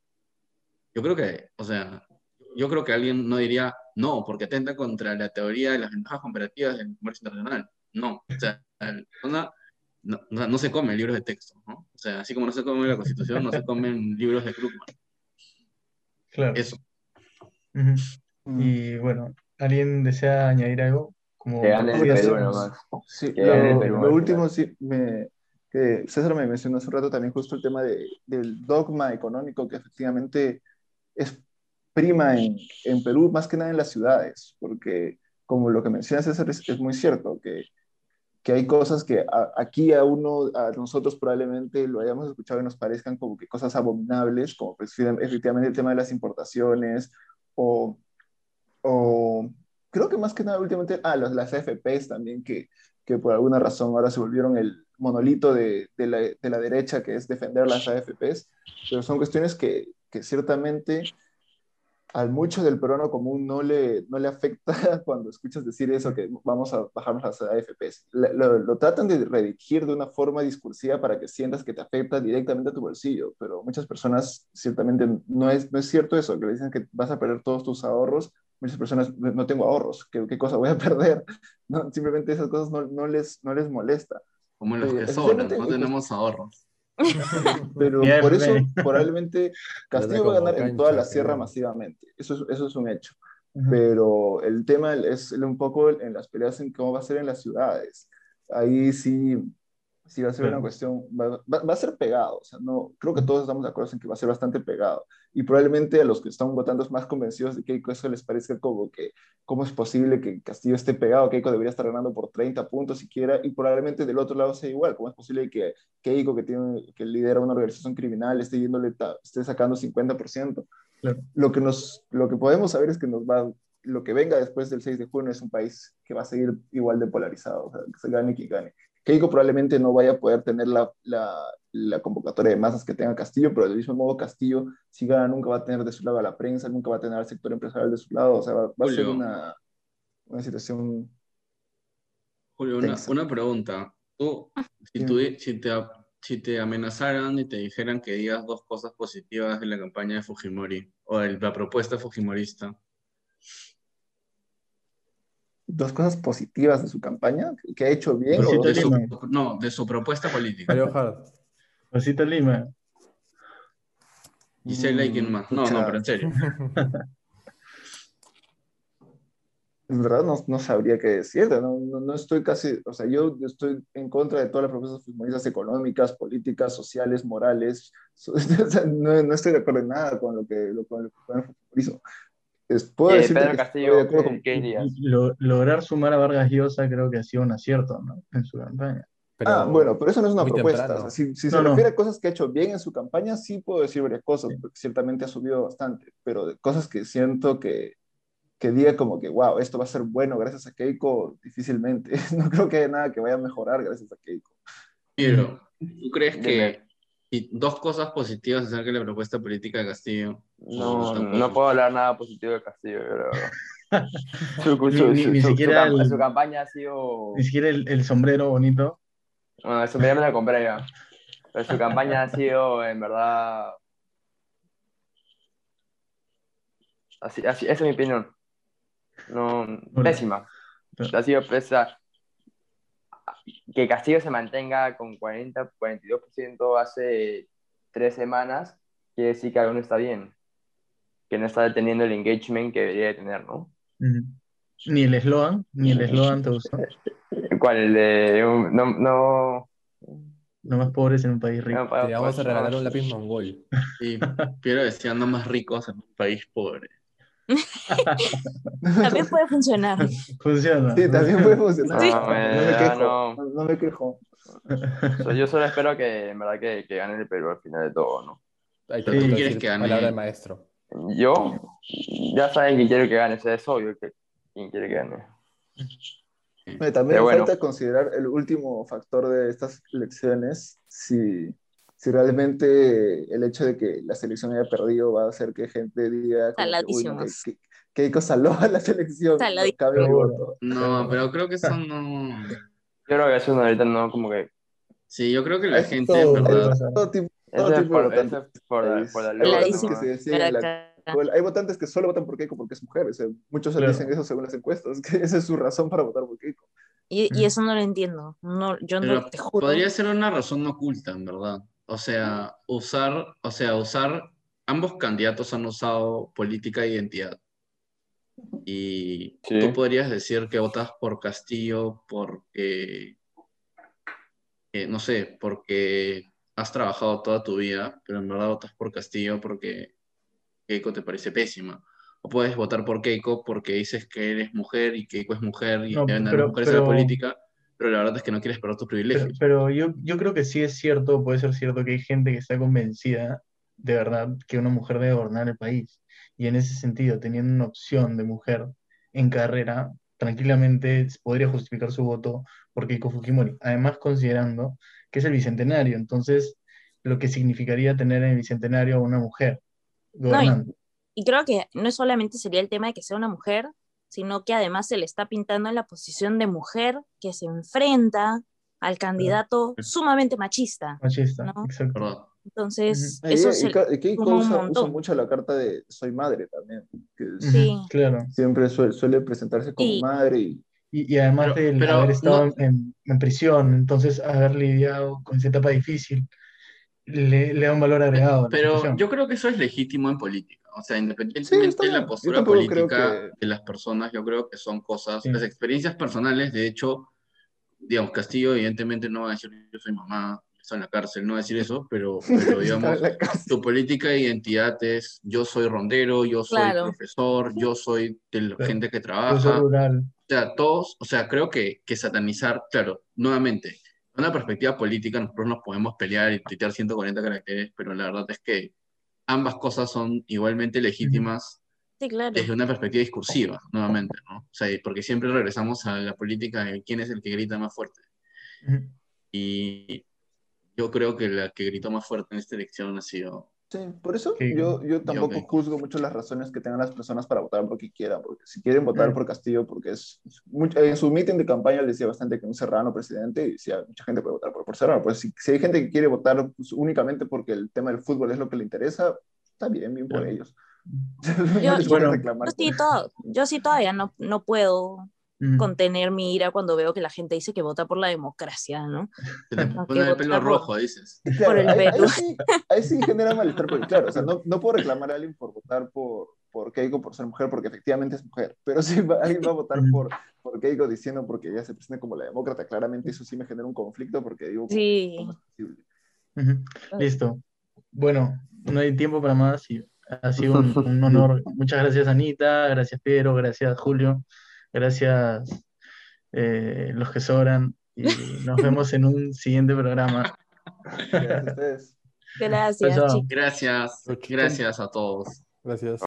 Yo creo que, o sea, yo creo que alguien no diría no, porque atenta contra la teoría de las ventajas comparativas del comercio internacional. No, o sea, una- no, no, no se comen libros de texto, ¿no? O sea, así como no se come la Constitución, no se comen libros de Krugman. Claro. Eso. Ujú. Mm. Y bueno, ¿alguien desea añadir algo? Como Que gane el sí, Perú nomás. Sí, lo, gane el Perú lo último, sí, me, que César me mencionó hace un rato también justo el tema de, del dogma económico que efectivamente es prima en, en Perú, más que nada en las ciudades, porque como lo que menciona César es, es muy cierto, que, que hay cosas que a- aquí a uno, a nosotros probablemente lo hayamos escuchado y nos parezcan como que cosas abominables, como pues, efectivamente el tema de las importaciones o, o creo que más que nada últimamente, ah, las, las AFPs también, que, que por alguna razón ahora se volvieron el monolito de, de, la, de la derecha, que es defender las AFPs, pero son cuestiones que, que ciertamente al mucho del peruano común no le, no le afecta cuando escuchas decir eso, que vamos a bajarnos las AFPs. Lo, lo, tratan de redirigir de una forma discursiva para que sientas que te afecta directamente a tu bolsillo, pero muchas personas ciertamente no es, no es cierto eso, que le dicen que vas a perder todos tus ahorros. Muchas personas, no tengo ahorros, ¿qué, qué cosa voy a perder? No, simplemente esas cosas no, no, les, no les molesta. Como los que sobran, no tenemos ahorros. Pero Bien, por eso probablemente Castillo va a ganar en toda la sierra masivamente. Eso es, eso es un hecho. Ujú. Pero el tema es un poco en las peleas en cómo va a ser en las ciudades. Ahí sí, sí va a ser una cuestión, va, va- va a ser pegado. O sea, no, creo que todos estamos de acuerdo en que va a ser bastante pegado. Y probablemente a los que están votando más convencidos de Keiko eso les parezca como que, ¿cómo es posible que Castillo esté pegado? Keiko debería estar ganando por 30 puntos siquiera. Y probablemente del otro lado sea igual. ¿Cómo es posible que Keiko, que, tiene, que lidera una organización criminal, esté, yéndole esté sacando 50%? Claro. Lo, que nos, lo que podemos saber es que nos va, lo que venga después del 6 de junio es un país que va a seguir igual de polarizado, o sea, que se gane quien gane. Keiko probablemente no vaya a poder tener la, la, la convocatoria de masas que tenga Castillo, pero del mismo modo Castillo, si gana, nunca va a tener de su lado a la prensa, nunca va a tener al sector empresarial de su lado, o sea, va, va a ser una, una situación... Julio, una, una pregunta. Tú, si, tú, si, te, si te amenazaran y te dijeran que digas dos cosas positivas de la campaña de Fujimori o de la propuesta fujimorista, dos cosas positivas de su campaña, que ha hecho bien. O- te De su- Lima. no, de su propuesta política. Mario Hart. Rosita Lima. Gisela y quién más. No, no, pero en serio. En verdad no, no sabría qué decirte, no, no, no estoy casi, o sea, yo estoy en contra de todas las propuestas fujimoristas económicas, políticas, sociales, morales, so- o sea, no, no estoy de acuerdo en nada con lo que, lo, con lo que con el fujimorismo. Es- Puedo Eh, Pedro que Castillo, de acuerdo ¿qué, con- qué dirías? Lo- lograr sumar a Vargas Llosa creo que ha sido un acierto, ¿no? En su campaña. Pero ah, bueno, pero eso no es una propuesta. o sea, si si No, se no. refiere a cosas que ha hecho bien en su campaña, sí puedo decir varias cosas, porque ciertamente ha subido bastante, pero de cosas que siento que, que diga como que, wow, esto va a ser bueno gracias a Keiko, difícilmente. No creo que haya nada que vaya a mejorar gracias a Keiko. Pero, ¿tú crees Dime. que y dos cosas positivas acerca de la propuesta política de Castillo? No, tampoco. no puedo hablar nada positivo de Castillo, pero... Su, su- ni- su- siquiera el- su campaña ha sido... Ni siquiera el, el sombrero bonito. Bueno, eso ya me la compré ya. Pero su campaña ha sido, en verdad... Así, así, esa es mi opinión. No, pésima. Ha sido pesa. Que Castillo se mantenga con 40, 42% hace tres semanas, quiere decir que algo no está bien. Que no está teniendo el engagement que debería de tener, ¿no? Ni el eslogan, ni el eslogan te gustó. ¿Cuál? El de... un- No, no, Los más pobres en un país rico. no, te vamos a regalar un lápiz mongol. Y Piero decía, no más ricos en un país pobre. También puede funcionar. Funciona. Sí, también puede funcionar. Sí. No, No, me quejo, no. no, no me quejo. O sea, yo solo espero que, en verdad, que, que gane el Perú al final de todo, ¿no? Ahí te Sí, ¿quieres decir que gane? palabra de maestro. Yo, ya saben quién quiere que gane, o sea, es obvio que quién quiere que gane. También Pero bueno. falta considerar el último factor de estas elecciones, si, si realmente el hecho de que la selección haya perdido va a hacer que gente diga que, uy, no, que, saló a la selección, voto. No, pero creo que eso no. Yo creo que eso no, ahorita no, como que... Sí, yo creo que la Hay gente, todo, en verdad. todo tipo, todo es tipo de por, eso votantes. es por, la- por la Hay votantes. ¿no? que se deciden en la Cara, Bueno, Hay votantes que solo votan por Keiko porque es mujer. o sea, muchos Claro. dicen eso según las encuestas, que esa es su razón para votar por Keiko. Y, y eso no lo entiendo. No, yo no Pero te juro. podría ser una razón oculta, en verdad. O sea, usar, o sea, usar, ambos candidatos han usado política de identidad. Y Sí. tú podrías decir que votas por Castillo porque, eh, no sé, porque has trabajado toda tu vida, pero en verdad votas por Castillo porque Keiko te parece pésima. O puedes votar por Keiko porque dices que eres mujer y Keiko es mujer y No, deben haber pero- mujeres en la pero- política, pero la verdad es que no quieres perder tus Pero, privilegios. pero yo, yo creo que sí es cierto, puede ser cierto que hay gente que está convencida de verdad que una mujer debe gobernar el país. Y en ese sentido, teniendo una opción de mujer en carrera, tranquilamente podría justificar su voto por Keiko Fujimori. Además, considerando que es el bicentenario, entonces lo que significaría tener en el bicentenario a una mujer gobernando. Y creo que no solamente sería el tema de que sea una mujer, sino que además se le está pintando en la posición de mujer que se enfrenta al candidato sumamente machista. Machista, No. exacto. Entonces, Ahí- eso Keiko suma un usa, usa montón. mucho la carta de soy madre también, que es- Sí. Claro. siempre suele, suele presentarse como Y- madre y Y, y además Pero- de pero haber estado no- en, en prisión, entonces haber lidiado con esa etapa difícil, le, le da un valor agregado. Pero yo creo que eso es legítimo en política. O sea, Sí, independientemente está de la postura política que- de las personas, yo creo que son cosas, Sí. las experiencias personales, de hecho, digamos, Castillo evidentemente no va a decir yo soy mamá, estoy en la cárcel, no va a decir eso, pero, pero digamos, Está tu política de identidad es yo soy rondero, yo soy Claro. profesor, yo soy de la gente que trabaja. rural. O sea, todos, o sea, creo que, que satanizar, claro, nuevamente, una perspectiva política nosotros nos podemos pelear y tuitear 140 caracteres, pero la verdad es que ambas cosas son igualmente legítimas sí, claro. desde una perspectiva discursiva, nuevamente, ¿no? O sea, porque siempre regresamos a la política de quién es el que grita más fuerte. Y yo creo que la que gritó más fuerte en esta elección ha sido... Sí, por eso Sí. yo, yo tampoco juzgo mucho las razones que tengan las personas para votar por quien quieran, porque si quieren votar Mm. por Castillo, porque es, es mucho- en su meeting de campaña le decía bastante que un serrano presidente y decía, mucha gente puede votar por, por Serrano, pues si, si hay gente que quiere votar pues, únicamente porque el tema del fútbol es lo que le interesa, está bien, bien por Claro. ellos. Yo- no Bueno, Yo por sí, eso. to- yo sí todavía no, no puedo Contener mi ira cuando veo que la gente dice que vota por la democracia, ¿no? Se te el pelo rojo, dices. Claro, el ahí, ahí sí, ahí sí genera malestar, porque claro, o sea, no, no puedo reclamar a alguien por votar por, por Keiko por ser mujer, porque efectivamente es mujer, pero si va- alguien va a votar por, por Keiko diciendo porque ella se presenta como la demócrata, claramente eso sí me genera un conflicto, porque digo, ¿cómo- Sí. cómo es posible? Listo. Bueno, no hay tiempo para más y ha sido un, un honor. Muchas gracias, Anita. Gracias, Pedro. Gracias, Julio. Gracias, eh, los que sobran. Y nos vemos en un siguiente programa. Gracias a ustedes. Gracias. Gracias, gracias a todos. Gracias.